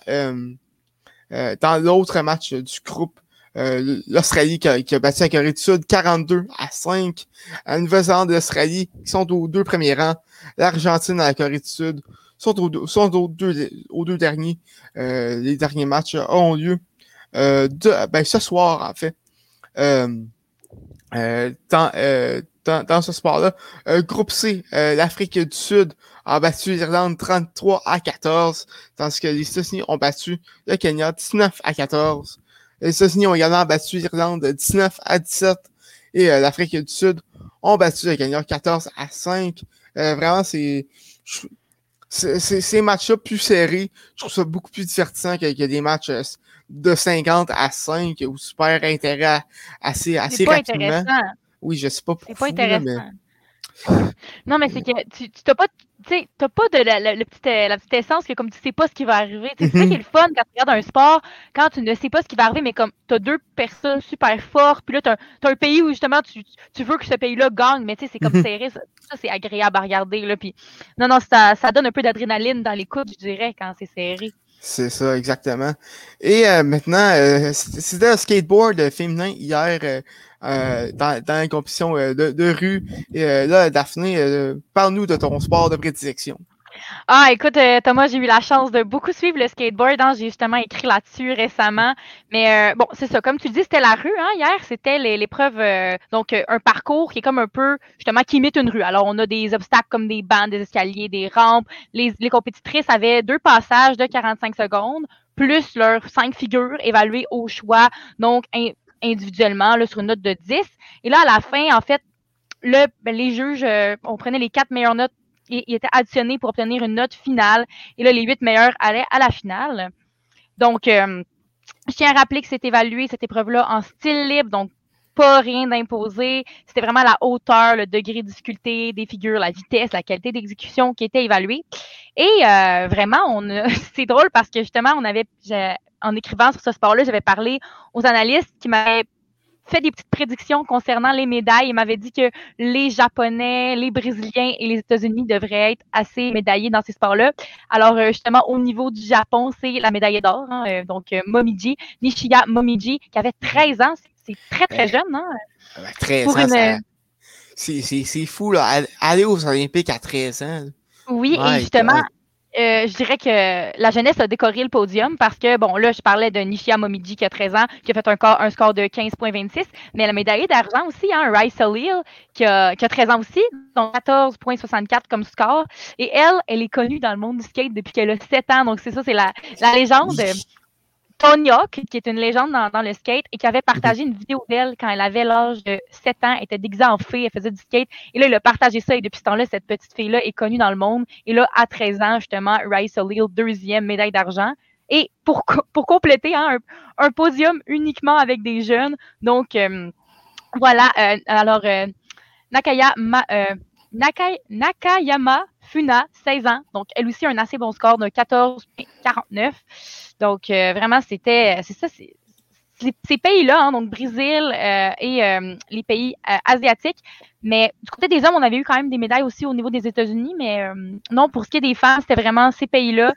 dans l'autre match du groupe euh, l'Australie qui a, battu la Corée du Sud 42 à 5. La Nouvelle-Zélande et l'Australie qui sont aux deux premiers rangs. L'Argentine et la Corée du Sud sont aux, deux, aux deux derniers. Euh, les derniers matchs ont lieu euh, ben, ce soir, en fait. Euh, dans, dans, dans, ce sport-là. groupe C, l'Afrique du Sud a battu l'Irlande 33 à 14, tandis que les États-Unis ont battu le Kenya 19 à 14. Les États-Unis ont également battu l'Irlande 19 à 17 et euh, l'Afrique du Sud ont battu le Kenya 14 à 5. Euh, vraiment, c'est ces matchs-là plus serrés, je trouve ça beaucoup plus divertissant a des matchs euh, de 50 à 5 ou super intérêt assez, assez pas rapidement. Intéressant. Oui, je sais pas pourquoi. C'est pas intéressant. Non, mais c'est que tu n'as pas, pas de la, euh, la, petite, essence que comme tu sais pas ce qui va arriver. C'est ça qui est le fun quand tu regardes un sport, quand tu ne sais pas ce qui va arriver, mais comme tu as deux personnes super fortes, puis là, tu as, un pays où justement tu, tu veux que ce pays-là gagne, mais tu sais, c'est comme serré. Ça, c'est agréable à regarder. Là, puis, non, non, ça, ça donne un peu d'adrénaline dans l'écoute, je dirais, quand c'est serré. C'est ça, exactement. Et euh, maintenant, euh, c'était un skateboard féminin hier euh, dans, dans la compétition de, de, rue. Et là, Daphné, parle-nous de ton sport de prédilection. Ah, écoute, euh, Thomas, j'ai eu la chance de beaucoup suivre le skateboard. Hein, j'ai justement écrit là-dessus récemment. Mais euh, bon, c'est ça. Comme tu dis, c'était la rue. Hein, hier, c'était l'épreuve, euh, donc un parcours qui est comme un peu, justement, qui imite une rue. Alors, on a des obstacles comme des bancs, des escaliers, des rampes. Les, les compétitrices avaient deux passages de 45 secondes, plus leurs cinq figures évaluées au choix, donc individuellement, là, sur une note de 10. Et là, à la fin, en fait, ben, les juges, on prenait les quatre meilleures notes il était additionné pour obtenir une note finale. Et là, les huit meilleurs allaient à la finale. Donc, euh, je tiens à rappeler que c'est évalué, cette épreuve-là, en style libre, donc pas rien d'imposé. C'était vraiment la hauteur, le degré de difficulté des figures, la vitesse, la qualité d'exécution qui était évaluée. Et euh, vraiment, on c'est drôle parce que justement, on avait, en écrivant sur ce sport-là, j'avais parlé aux analystes qui m'avaient fait des petites prédictions concernant les médailles. Il m'avait dit que les Japonais, les Brésiliens et les États-Unis devraient être assez médaillés dans ces sports-là. Alors, euh, justement, au niveau du Japon, c'est la médaille d'or. Hein, euh, donc, euh, Momiji, Nishiya Momiji, qui avait 13 ans. C'est très, très jeune. Hein, 13 ans, c'est fou, là. Aller aux Olympiques à 13 ans. Oui, et justement, euh, je dirais que la jeunesse a décoré le podium parce que, bon, là, je parlais de Nishia Momiji qui a 13 ans, qui a fait un, score de 15,26, mais la médaille d'argent aussi, hein, Rice O'Leal, qui a, qui a 13 ans aussi, donc 14,64 comme score. Et elle, elle est connue dans le monde du skate depuis qu'elle a 7 ans, donc c'est ça, c'est la, la légende. Tony Hawk, qui est une légende dans, le skate et qui avait partagé une vidéo d'elle quand elle avait l'âge de 7 ans, elle était déguisée en fée, elle faisait du skate. Et là, il a partagé ça et depuis ce temps-là, cette petite fille-là est connue dans le monde. Et là, à 13 ans, justement, Rice O'Leal, deuxième médaille d'argent. Et pour, pour compléter, hein, un, podium uniquement avec des jeunes. Donc, euh, voilà. Euh, alors, euh, Nakaya, Nakayama Funa, 16 ans. Donc, elle aussi a un assez bon score de 14,49. Donc, euh, vraiment, c'était, c'est ça, ces pays-là, hein, donc Brésil euh, et euh, les pays asiatiques. Mais du côté des hommes, on avait eu quand même des médailles aussi au niveau des États-Unis, mais non, pour ce qui est des femmes, c'était vraiment ces pays-là.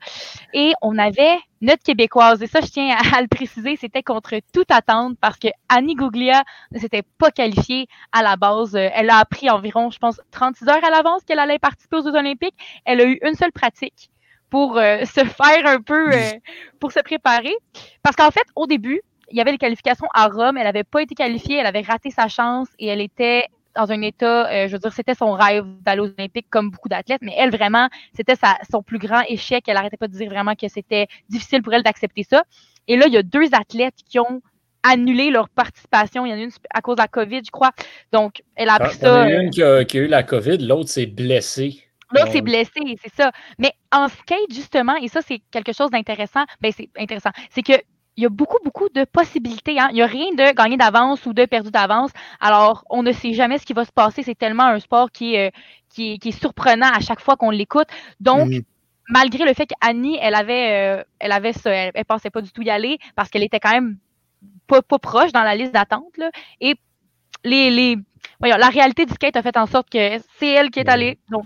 Et on avait notre québécoise, et ça, je tiens à, le préciser, c'était contre toute attente parce que Annie Gouglia ne s'était pas qualifiée à la base. Elle a appris environ, je pense, 36 heures à l'avance qu'elle allait participer aux Jeux olympiques. Elle a eu une seule pratique pour euh, se faire un peu, euh, pour se préparer. Parce qu'en fait, au début, il y avait les qualifications à Rome. Elle n'avait pas été qualifiée, elle avait raté sa chance et elle était dans un état, euh, je veux dire, c'était son rêve d'aller aux Olympiques comme beaucoup d'athlètes, mais elle vraiment, c'était son plus grand échec. Elle n'arrêtait pas de dire vraiment que c'était difficile pour elle d'accepter ça. Et là, il y a deux athlètes qui ont annulé leur participation. Il y en a une à cause de la COVID, je crois. Donc, elle a appris ça. Il y en a une qui a, qui a eu la COVID, l'autre s'est blessée. Là, c'est blessé, c'est ça. Mais en skate, justement, et ça, c'est quelque chose d'intéressant, ben c'est intéressant, c'est que il y a beaucoup, beaucoup de possibilités. Hein. Il n'y a rien de gagné d'avance ou de perdu d'avance. Alors, on ne sait jamais ce qui va se passer. C'est tellement un sport qui est, euh, qui, est, qui est surprenant à chaque fois qu'on l'écoute. Donc, malgré le fait qu'Annie, elle avait, euh, elle avait ce, elle, pensait pas du tout y aller parce qu'elle était quand même pas, pas proche dans la liste d'attente. Et les, les, voyons, la réalité du skate a fait en sorte que c'est elle qui est allée. Donc,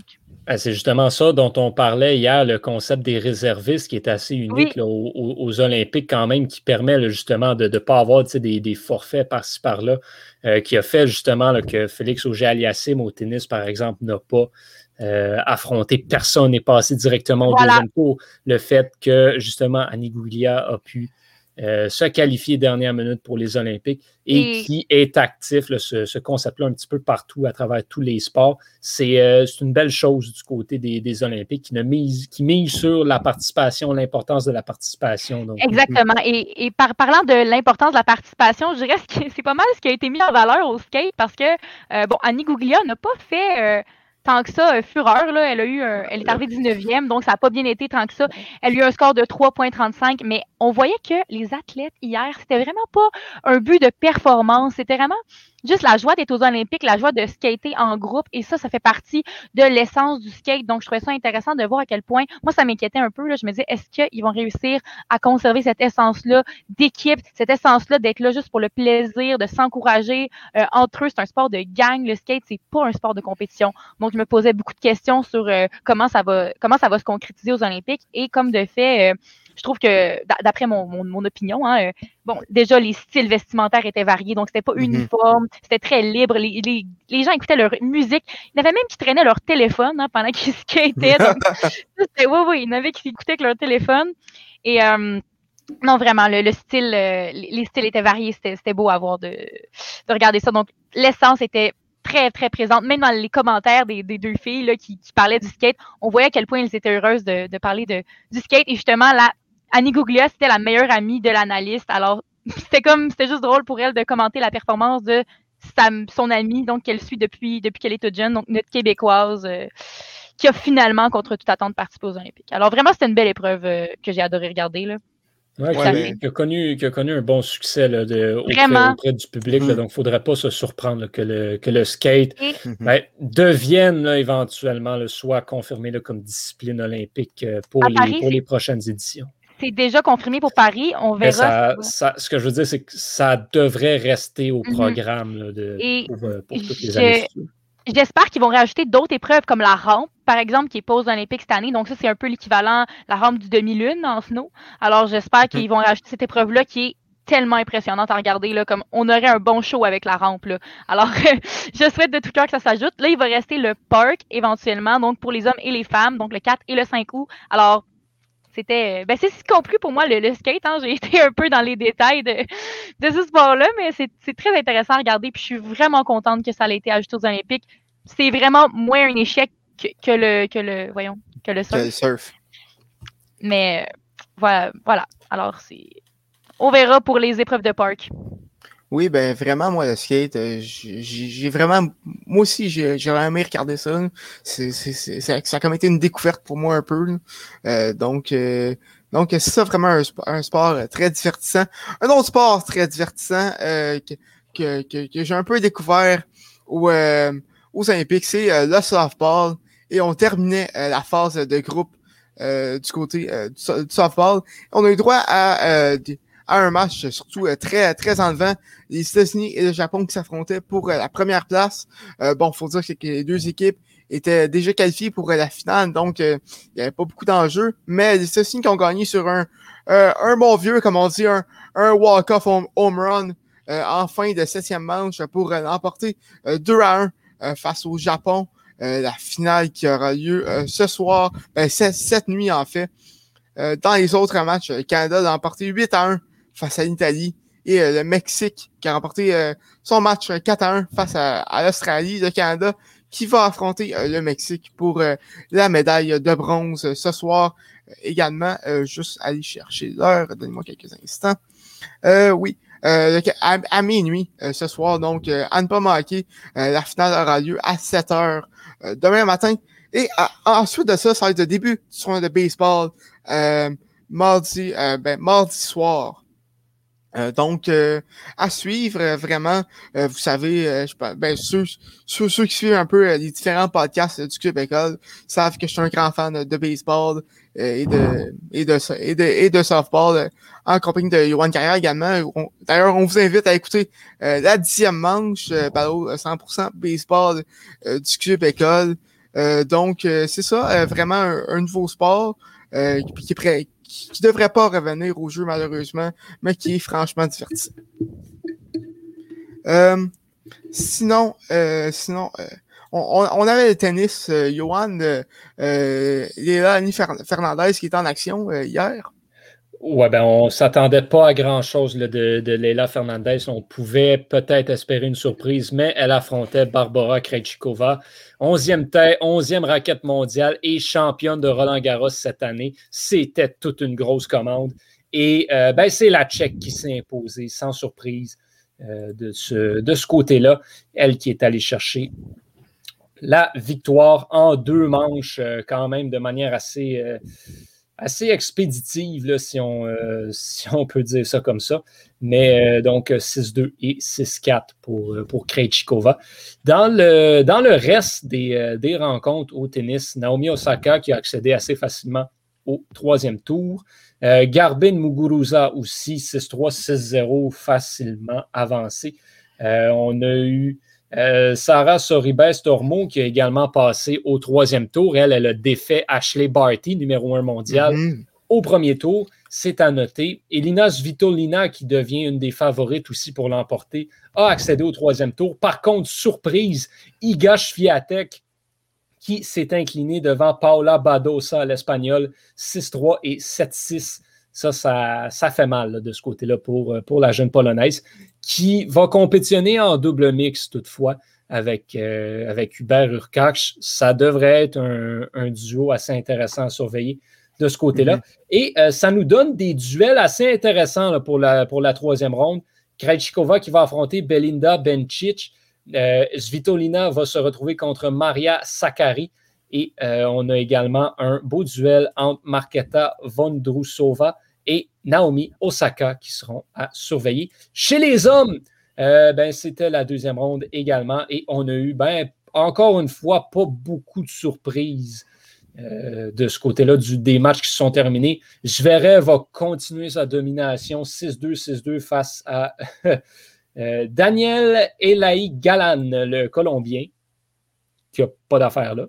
Ah, c'est justement ça dont on parlait hier, le concept des réservistes qui est assez unique aux, Olympiques quand même, qui permet justement de ne pas avoir des, des, forfaits par-ci par-là, euh, qui a fait justement que Félix Auger-Aliassime au tennis, par exemple, n'a pas euh, affronté personne et passé directement au deuxième tour. Le fait que justement Annie Guglia a pu euh, se qualifier dernière minute pour les Olympiques et, qui est actif, ce, concept-là, un petit peu partout à travers tous les sports. C'est euh, une belle chose du côté des, Olympiques qui, ne mise, qui mise sur la participation, l'importance de la participation. Exactement. Et, par, parlant de l'importance de la participation, je dirais que c'est pas mal ce qui a été mis en valeur au skate parce que, euh, bon, Annie Gouglia n'a pas fait tant que ça, fureur. Là. Elle, a eu elle est arrivée 19e, donc ça n'a pas bien été tant que ça. Elle a eu un score de 3,35, mais on voyait que les athlètes hier, c'était vraiment pas un but de performance. C'était vraiment juste la joie d'être aux Olympiques, la joie de skater en groupe. Et ça, ça fait partie de l'essence du skate. Donc, je trouvais ça intéressant de voir à quel point, moi, ça m'inquiétait un peu. Là. Je me disais, est-ce qu'ils vont réussir à conserver cette essence-là d'équipe, cette essence-là d'être là juste pour le plaisir, de s'encourager euh, entre eux? C'est un sport de gang. Le skate, c'est pas un sport de compétition. Donc, je me posais beaucoup de questions sur euh, comment ça va, comment ça va se concrétiser aux Olympiques. Et comme de fait, euh, je trouve que, d'après mon, mon, opinion, hein, euh, bon, déjà, les styles vestimentaires étaient variés, donc c'était pas mhm. uniforme, c'était très libre. Les, les, les, gens écoutaient leur musique. Il y en avait même qui traînaient leur téléphone hein, pendant qu'ils skataient. oui, oui, il y en avait qui écoutaient avec leur téléphone. Et euh, non, vraiment, le, style, euh, les styles étaient variés. C'était beau à voir de, de regarder ça. Donc, l'essence était très, très présente. Même dans les commentaires des, des deux filles là, qui, qui, parlaient du skate, on voyait à quel point elles étaient heureuses de, de parler de, du skate. Et justement, la Annie Gouglia, c'était la meilleure amie de l'analyste. Alors, c'était comme, c'était juste drôle pour elle de commenter la performance de sa, son amie, donc qu'elle suit depuis, depuis qu'elle est toute jeune, donc notre Québécoise, euh, qui a finalement, contre toute attente, participé aux Olympiques. Alors, vraiment, c'était une belle épreuve euh, que j'ai adoré regarder. Là. qui, a connu, qui a connu un bon succès là, de, auprès, du public. Donc, il ne faudrait pas se surprendre que, le, que le skate ben, devienne éventuellement soit confirmé comme discipline olympique euh, pour, les, pour les prochaines éditions c'est déjà confirmé pour Paris. On verra. ce que je veux dire, c'est que ça devrait rester au mhm. programme de, pour, euh, toutes les années. J'espère qu'ils vont rajouter d'autres épreuves comme la rampe, par exemple, qui est pose olympique cette année. Donc, ça, c'est un peu l'équivalent, la rampe du demi-lune en snow. Alors, j'espère mhm. qu'ils vont rajouter cette épreuve-là qui est tellement impressionnante à regarder, là, comme on aurait un bon show avec la rampe. Là. Alors, je souhaite de tout cœur que ça s'ajoute. Là, il va rester le parc éventuellement, donc pour les hommes et les femmes, donc le 4 et le 5 août. Alors, c'était. Ben, c'est compris pour moi le, skate. Hein. J'ai été un peu dans les détails de, de ce sport-là, mais c'est très intéressant à regarder. Puis je suis vraiment contente que ça ait été ajouté aux Olympiques. C'est vraiment moins un échec que, le que le voyons que le surf. Mais voilà, voilà. Alors c'est. On verra pour les épreuves de parc. Oui, ben vraiment, moi, le skate, euh, j'ai vraiment. Moi aussi, j'ai aimé regarder ça. C'est, ça a comme été une découverte pour moi un peu. Euh, donc, euh, donc c'est ça vraiment un, sport très divertissant. Un autre sport très divertissant que, que, que, j'ai un peu découvert aux, aux Olympiques, c'est le softball. Et on terminait la phase de groupe du côté du, softball. On a eu droit à un match surtout euh, très, très enlevant. Les États-Unis et le Japon qui s'affrontaient pour euh, la première place. Euh, bon, faut dire que les deux équipes étaient déjà qualifiées pour la finale, donc il n'y avait pas beaucoup d'enjeux. Mais les États-Unis qui ont gagné sur un, un bon vieux, comme on dit, un, un walk-off home, run en fin de septième manche pour l'emporter 2 à 1 face au Japon. la finale qui aura lieu ce soir, ben, cette, nuit en fait. dans les autres matchs, le Canada l'a emporté 8 à 1 face à l'Italie et euh, le Mexique qui a remporté euh, son match 4 à 1 face à, l'Australie, le Canada qui va affronter euh, le Mexique pour la médaille de bronze ce soir également. juste aller chercher l'heure, donnez-moi quelques instants. oui, à, minuit ce soir, donc à ne pas manquer, la finale aura lieu à 7 heures demain matin. Et ensuite de ça, ça va être le début du soin de baseball mardi, ben, mardi soir. Euh, donc, euh, à suivre, euh, vraiment, vous savez, je, ben, ceux, ceux, ceux, qui suivent un peu les différents podcasts du Club École savent que je suis un grand fan de baseball et, de, et, de, et, de, et de softball en compagnie de Yohan Carrière également. D'ailleurs, on vous invite à écouter la dixième manche, 100% baseball du Club École. donc, c'est ça, vraiment un, nouveau sport qui, qui, devrait pas revenir au jeu, malheureusement, mais qui est franchement divertissant. sinon, sinon on, avait le tennis, Johan, Léla Fernandez qui est en action hier. Ouais, ben on s'attendait pas à grand-chose de, de Leila Fernandez. On pouvait peut-être espérer une surprise, mais elle affrontait Barbara Krejcikova, 11e tête, 11e raquette mondiale et championne de Roland Garros cette année. C'était toute une grosse commande. Et euh, ben, c'est la Tchèque qui s'est imposée sans surprise euh, de ce, de ce côté-là. Elle qui est allée chercher la victoire en deux manches, euh, quand même de manière assez assez expéditive, là, si, on, euh, si on peut dire ça comme ça. Mais euh, donc 6-2 et 6-4 pour, euh, pour Krejcikova. Dans le, reste des, des, rencontres au tennis, Naomi Osaka qui a accédé assez facilement au troisième tour. Garbin Muguruza aussi, 6-3, 6-0, facilement avancé. on a eu euh, Sarah Soribes Tormo, qui a également passé au troisième tour, elle, elle a défait Ashley Barty, numéro un mondial, mhm. au premier tour. C'est à noter. Elina Svitolina, qui devient une des favorites aussi pour l'emporter, a accédé au troisième tour. Par contre, surprise, Iga Swiatek, qui s'est incliné devant Paula Badosa, l'Espagnol, 6-3 et 7-6. Ça, ça, fait mal de ce côté-là pour, euh, pour la jeune Polonaise qui va compétitionner en double mix toutefois avec, euh, avec Hubert Urkach. Ça devrait être un, duo assez intéressant à surveiller de ce côté-là. Mhm. Et euh, ça nous donne des duels assez intéressants pour, la, pour la troisième ronde. Krejcikova qui va affronter Belinda Bencic. Euh, Svitolina va se retrouver contre Maria Sakkari. Et on a également un beau duel entre Marketa Vondrousova et Naomi Osaka qui seront à surveiller. Chez les hommes, euh, ben, c'était la deuxième ronde également et on a eu, ben, encore une fois, pas beaucoup de surprises euh, de ce côté-là des matchs qui se sont terminés. Jverev va continuer sa domination 6-2, 6-2 face à euh, Daniel Elaï Galan, le Colombien, qui n'a pas d'affaire là.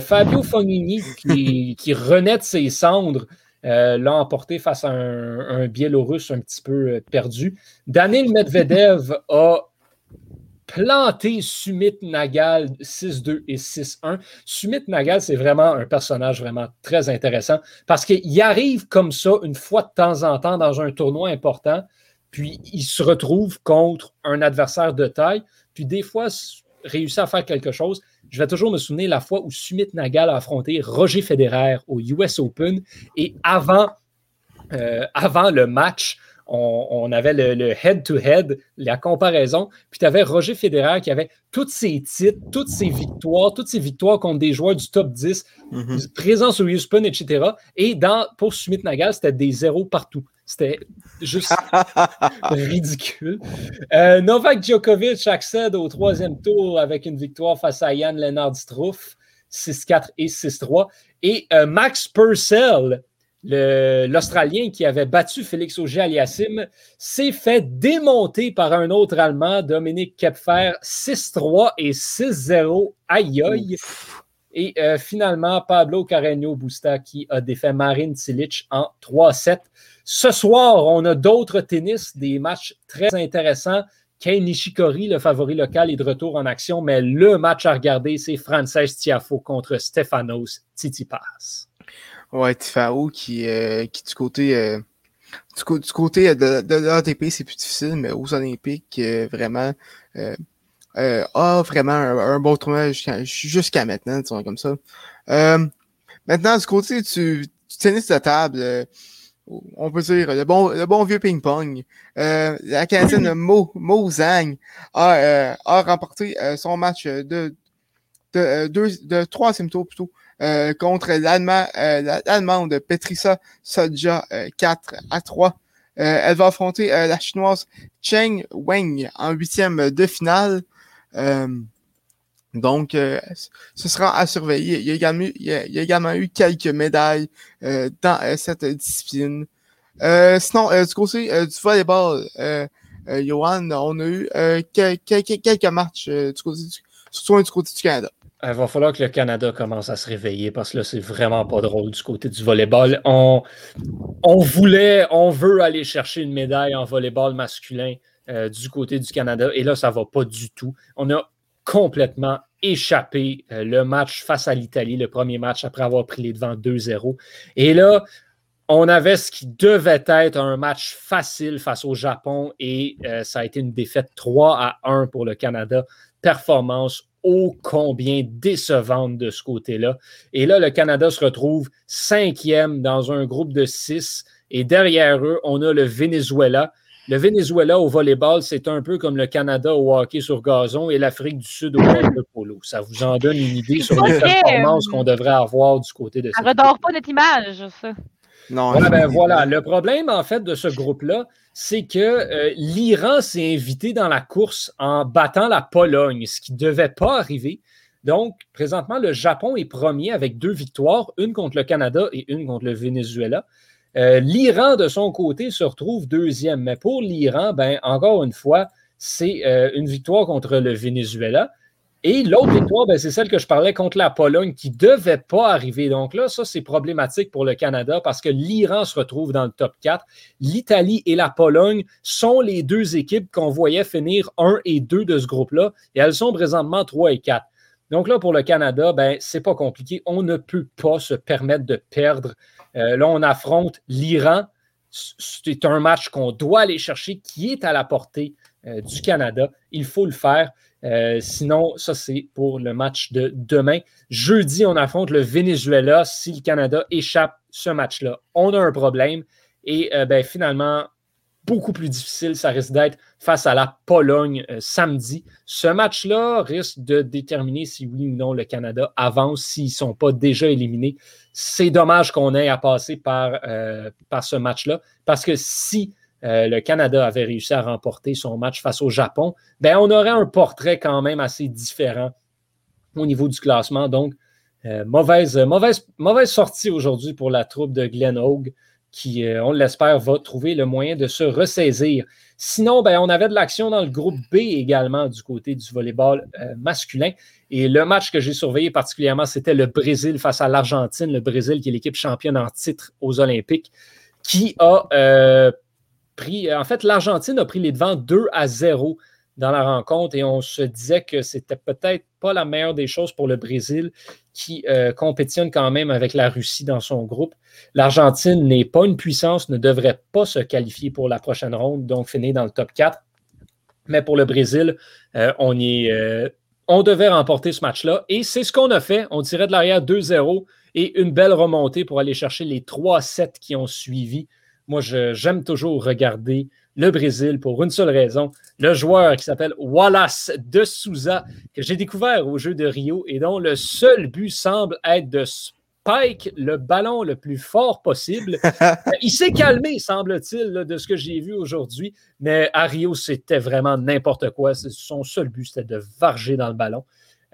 Fabio Fognini, qui, qui renaît de ses cendres euh, l'a emporté face à un, Biélorusse un petit peu euh, perdu. Daniel Medvedev a planté Sumit Nagal 6-2 et 6-1. Sumit Nagal, c'est vraiment un personnage vraiment très intéressant parce qu'il arrive comme ça une fois de temps en temps dans un tournoi important, puis il se retrouve contre un adversaire de taille, puis des fois réussit à faire quelque chose. Je vais toujours me souvenir la fois où Sumit Nagal a affronté Roger Federer au US Open et avant, euh, avant le match, on, avait le head-to-head, la comparaison. Puis tu avais Roger Federer qui avait tous ses titres, toutes ses victoires, toutes ses victoires contre des joueurs du top 10, mm-hmm. présents sur US Open, etc. Et dans, pour Sumit Nagal, c'était des zéros partout. C'était juste ridicule. Euh, Novak Djokovic accède au troisième tour avec une victoire face à Yann Lennard Struff, 6-4 et 6-3. Et euh, Max Purcell, l'Australien qui avait battu Félix Auger-Aliassime, s'est fait démonter par un autre Allemand, Dominique Kepfer, 6-3 et 6-0. Aïe aïe. Et euh, finalement, Pablo Carreño Busta qui a défait Marine Cilic en 3-7. Ce soir, on a d'autres tennis, des matchs très intéressants. Kei Nishikori, le favori local, est de retour en action, mais le match à regarder, c'est Frances Tiafo contre Stefanos Tsitsipas. Ouais, Tifao qui, euh, qui du côté euh, du, côté de, de l'ATP, c'est plus difficile, mais aux Olympiques, euh, vraiment a vraiment un, bon tournoi jusqu'à maintenant, disons comme ça. maintenant, du côté du, du tennis de table, on peut dire, le bon, le bon vieux ping-pong. Euh, la Canadienne Mo, Mo Zhang a, euh, a remporté euh, son match de, de, de, de troisième tour plutôt contre l'Allemande Petrissa Sodja 4 à 3. elle va affronter la Chinoise Cheng Weng en huitième de finale. Donc, euh, ce sera à surveiller. Il y a également, il y a, également eu quelques médailles euh, dans euh, cette discipline. sinon, du côté du volleyball, Johan, on a eu quelques, quelques matchs du côté du, surtout du côté du Canada. Il va falloir que le Canada commence à se réveiller parce que là, c'est vraiment pas drôle du côté du volleyball. On, on voulait, on veut aller chercher une médaille en volleyball masculin euh, du côté du Canada et là, ça va pas du tout. On a complètement échappé euh, le match face à l'Italie, le premier match après avoir pris les devants 2-0. Et là, on avait ce qui devait être un match facile face au Japon et euh, ça a été une défaite 3 à 1 pour le Canada. Performance ô combien décevante de ce côté-là. Et là, le Canada se retrouve cinquième dans un groupe de six. Et derrière eux, on a le Venezuela. Le Venezuela au volleyball, c'est un peu comme le Canada au hockey sur gazon et l'Afrique du Sud au de polo. Ça vous en donne une idée sur les performances qu'on devrait avoir du côté de ça. Ça ne redore pas notre image, ça. Non. ben voilà. Le problème, en fait, de ce groupe-là, c'est que euh, l'Iran s'est invité dans la course en battant la Pologne, ce qui ne devait pas arriver. Donc, présentement, le Japon est premier avec deux victoires, une contre le Canada et une contre le Venezuela. Euh, L'Iran, de son côté, se retrouve deuxième. Mais pour l'Iran, ben, encore une fois, c'est euh, une victoire contre le Venezuela. Et l'autre victoire, ben, c'est celle que je parlais contre la Pologne qui ne devait pas arriver. Donc là, ça, c'est problématique pour le Canada parce que l'Iran se retrouve dans le top 4. L'Italie et la Pologne sont les deux équipes qu'on voyait finir 1 et 2 de ce groupe-là et elles sont présentement 3 et 4. Donc là, pour le Canada, ben, c'est pas compliqué. On ne peut pas se permettre de perdre. Euh, là, on affronte l'Iran. C'est un match qu'on doit aller chercher qui est à la portée euh, du Canada. Il faut le faire. Euh, sinon, ça, c'est pour le match de demain. Jeudi, on affronte le Venezuela. Si le Canada échappe ce match-là, on a un problème. Et euh, ben, finalement, beaucoup plus difficile, ça risque d'être face à la Pologne euh, samedi. Ce match-là risque de déterminer si oui ou non le Canada avance, s'ils ne sont pas déjà éliminés. C'est dommage qu'on ait à passer par, par ce match-là, parce que si euh, le Canada avait réussi à remporter son match face au Japon, ben, on aurait un portrait quand même assez différent au niveau du classement. Donc, euh, mauvaise, mauvaise, sortie aujourd'hui pour la troupe de Glenn Hogue, qui, euh, on l'espère, va trouver le moyen de se ressaisir. Sinon, ben, on avait de l'action dans le groupe B également du côté du volleyball masculin. Et le match que j'ai surveillé particulièrement, c'était le Brésil face à l'Argentine. Le Brésil, qui est l'équipe championne en titre aux Olympiques, qui a en fait, l'Argentine a pris les devants 2 à 0 dans la rencontre et on se disait que c'était peut-être pas la meilleure des choses pour le Brésil qui euh, compétitionne quand même avec la Russie dans son groupe. L'Argentine n'est pas une puissance, ne devrait pas se qualifier pour la prochaine ronde, donc finir dans le top 4. Mais pour le Brésil, euh, on, euh, on devait remporter ce match-là et c'est ce qu'on a fait. On tirait de l'arrière 2-0 et une belle remontée pour aller chercher les 3 sets qui ont suivi moi, j'aime toujours regarder le Brésil pour une seule raison. Le joueur qui s'appelle Wallace de Souza, que j'ai découvert au jeu de Rio et dont le seul but semble être de spike le ballon le plus fort possible. Il s'est calmé, semble-t-il, de ce que j'ai vu aujourd'hui, mais à Rio, c'était vraiment n'importe quoi. Son seul but, c'était de varger dans le ballon.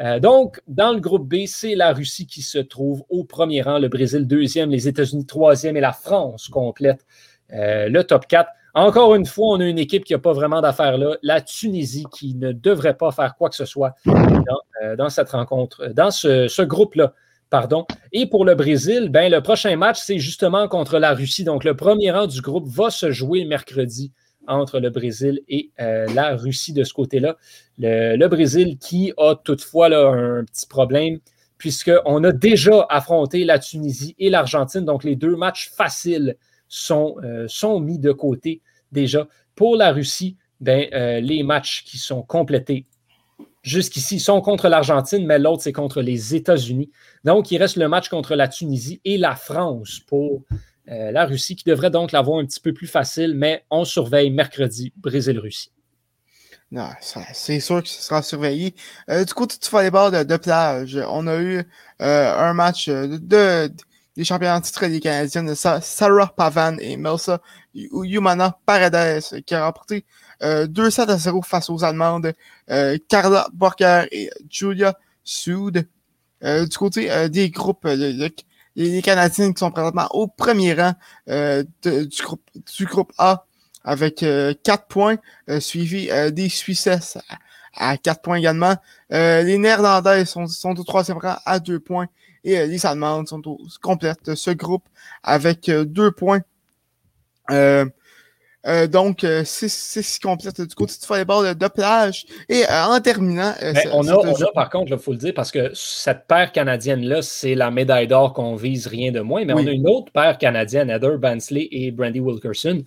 Euh, donc, dans le groupe B, c'est la Russie qui se trouve au premier rang, le Brésil deuxième, les États-Unis troisième et la France complète euh, le top 4. Encore une fois, on a une équipe qui n'a pas vraiment d'affaires là. La Tunisie qui ne devrait pas faire quoi que ce soit dans, euh, cette rencontre, dans ce, groupe-là. Pardon. Et pour le Brésil, ben, le prochain match, c'est justement contre la Russie. Donc, le premier rang du groupe va se jouer mercredi entre le Brésil et euh, la Russie de ce côté-là. Le, Brésil qui a toutefois un petit problème, puisqu'on a déjà affronté la Tunisie et l'Argentine, donc les deux matchs faciles sont, euh, sont mis de côté déjà. Pour la Russie, ben, euh, les matchs qui sont complétés jusqu'ici sont contre l'Argentine, mais l'autre, c'est contre les États-Unis. Donc, il reste le match contre la Tunisie et la France pour euh, la Russie, qui devrait donc l'avoir un petit peu plus facile, mais on surveille mercredi Brésil-Russie. Non, c'est sûr que ce sera surveillé. Euh, du côté du volleyball de, de plage, on a eu euh, un match de, des championnats titres des Canadiens de Sarah Pavan et Melsa Yumana Paredes qui a remporté 2-7 à 0 face aux Allemandes Carla Borker et Julia Soud. du côté des groupes, les, Canadiens qui sont présentement au premier rang euh, du, groupe, du groupe A avec euh, 4 points, euh, suivi euh, des Suisses à 4 points également. les Néerlandais sont, sont au troisième rang à 2 points. Et les Allemandes sont au, complètent ce groupe avec 2 points. Euh, euh, donc, euh, c'est ce complète du côté du volleyball de plage. Et euh, en terminant. Ben, on, a, on a, par contre, il faut le dire, parce que cette paire canadienne-là, c'est la médaille d'or qu'on vise rien de moins. Mais on a une autre paire canadienne, Heather Bansley et Brandy Wilkerson,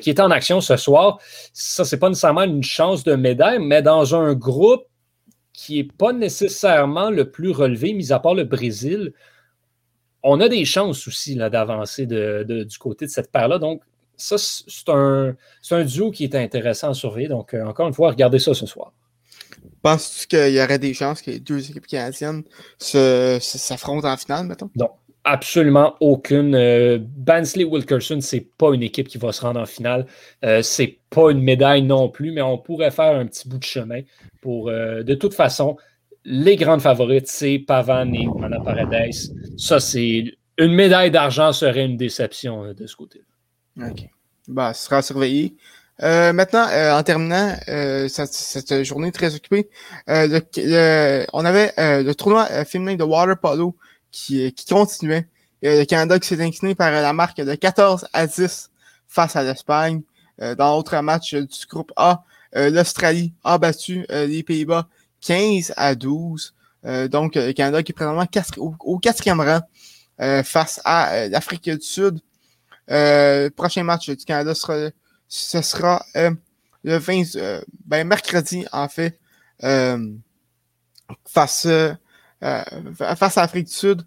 qui est en action ce soir. Ça, c'est pas nécessairement une chance de médaille, mais dans un groupe qui n'est pas nécessairement le plus relevé, mis à part le Brésil. On a des chances aussi d'avancer de, du côté de cette paire-là. Donc, ça, c'est un, un, duo qui est intéressant à surveiller. Donc, euh, encore une fois, regardez ça ce soir. Penses-tu qu'il y aurait des chances que les deux équipes canadiennes s'affrontent en finale, mettons? Non, absolument aucune. Euh, Bansley Wilkerson, c'est pas une équipe qui va se rendre en finale. Euh, c'est pas une médaille non plus, mais on pourrait faire un petit bout de chemin pour. de toute façon, les grandes favorites, c'est Pavan et Anna Paradise. Ça, c'est. Une médaille d'argent serait une déception de ce côté-là. OK. Bah, ce sera surveillé. Euh, maintenant, euh, en terminant euh, cette, journée très occupée, on avait le tournoi féminin de water polo qui, qui continuait. le Canada qui s'est incliné par la marque de 14 à 10 face à l'Espagne. dans l'autre match du groupe A, l'Australie a battu les Pays-Bas 15 à 12. donc, le Canada qui est présentement au, au, quatrième rang face à l'Afrique du Sud. Euh, prochain match du Canada sera, ce sera euh, le 20, euh, ben, mercredi, en fait, euh, face, face à l'Afrique du Sud.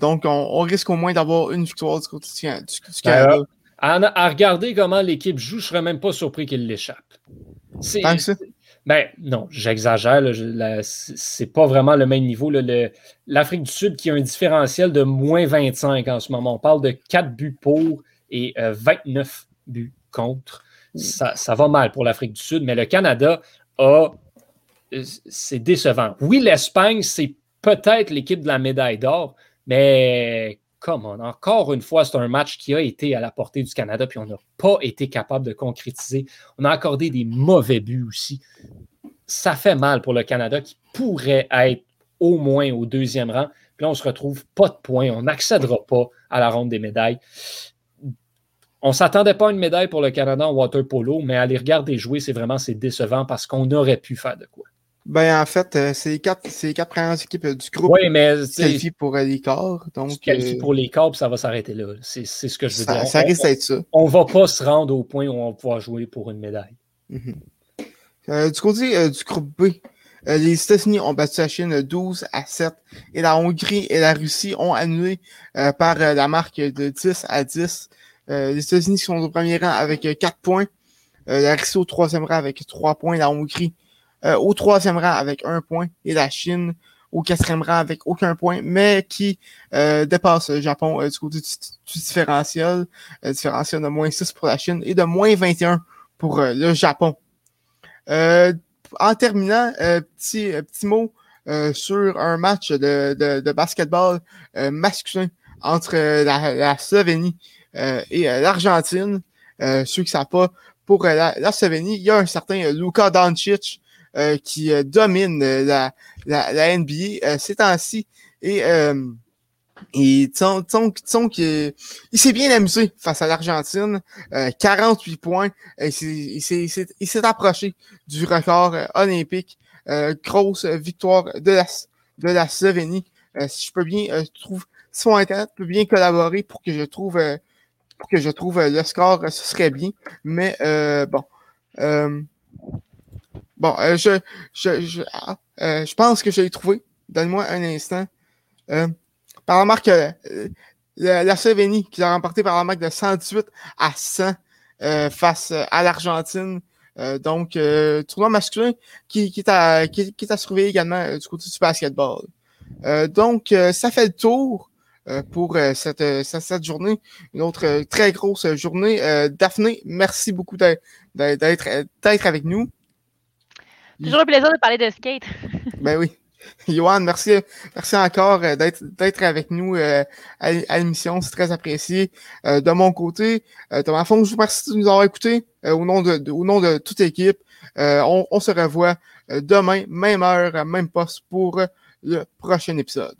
donc, on, risque au moins d'avoir une victoire du côté du, du Canada. À, regarder comment l'équipe joue, je ne serais même pas surpris qu'il l'échappe. C'est, ben non, j'exagère. C'est pas vraiment le même niveau. L'Afrique du Sud qui a un différentiel de moins 25 en ce moment. On parle de 4 buts pour et 29 euh, buts contre. Ça, va mal pour l'Afrique du Sud, mais le Canada a. Euh, c'est décevant. Oui, l'Espagne, c'est peut-être l'équipe de la médaille d'or, mais comme encore une fois, c'est un match qui a été à la portée du Canada, puis on n'a pas été capable de concrétiser. On a accordé des mauvais buts aussi. Ça fait mal pour le Canada qui pourrait être au moins au deuxième rang. Puis là, on se retrouve pas de points. On n'accédera pas à la ronde des médailles on ne s'attendait pas à une médaille pour le Canada en water polo, mais à les regarder jouer, c'est vraiment c'est décevant parce qu'on aurait pu faire de quoi. Ben, en fait, euh, c'est les quatre, quatre premières équipes euh, du groupe oui, mais qualifient pour euh, les quarts. Donc, qualifient pour les quarts, ça va s'arrêter là. C'est ce que je veux dire. Ça risque d'être ça. On ne va pas se rendre au point où on va pouvoir jouer pour une médaille. Mhm. du côté du groupe B, les États-Unis ont battu la Chine 12 à 7 et la Hongrie et la Russie ont annulé par la marque de 10 à 10 euh, les États-Unis sont au premier rang avec 4 euh, points. Euh, la Russie au troisième rang avec 3 points. La Hongrie au troisième rang avec 1 point. Et la Chine au quatrième rang avec aucun point, mais qui dépasse le Japon du côté du, différentiel. différentiel de moins 6 pour la Chine et de moins 21 pour le Japon. en terminant, petit, petit mot sur un match de, de, basketball masculin entre la, la Slovénie euh, et euh, l'Argentine, euh, ceux qui ne savent pas, pour la, la, Slovénie, il y a un certain Luka Doncic qui domine la, la, la NBA ces temps-ci. Et et qu'il il s'est bien amusé face à l'Argentine. 48 points. il s'est approché du record olympique. grosse victoire de la, de la Slovénie. si je peux bien, je mon Internet peut bien collaborer pour que je trouve pour que je trouve euh, le score, ce serait bien. Mais euh, bon. Euh, bon, je, je, je, ah, je, pense que je l'ai trouvé. Donne-moi un instant. par la marque, la, la Slovénie qui a remporté par la marque de 118 à 100 face à l'Argentine. donc, tournoi masculin qui, qui, est qui, qui est également du côté du basketball. donc, ça fait le tour euh, pour euh, cette, euh, cette, journée. Une autre très grosse journée. Daphné, merci beaucoup d'être avec nous. Toujours un plaisir de parler de skate. ben oui. Johan, merci, merci encore d'être avec nous à, l'émission. C'est très apprécié. de mon côté, Thomas Fong, je vous remercie de nous avoir écoutés au, nom de, au nom de toute l'équipe. On, on, se revoit demain, même heure, même poste pour le prochain épisode.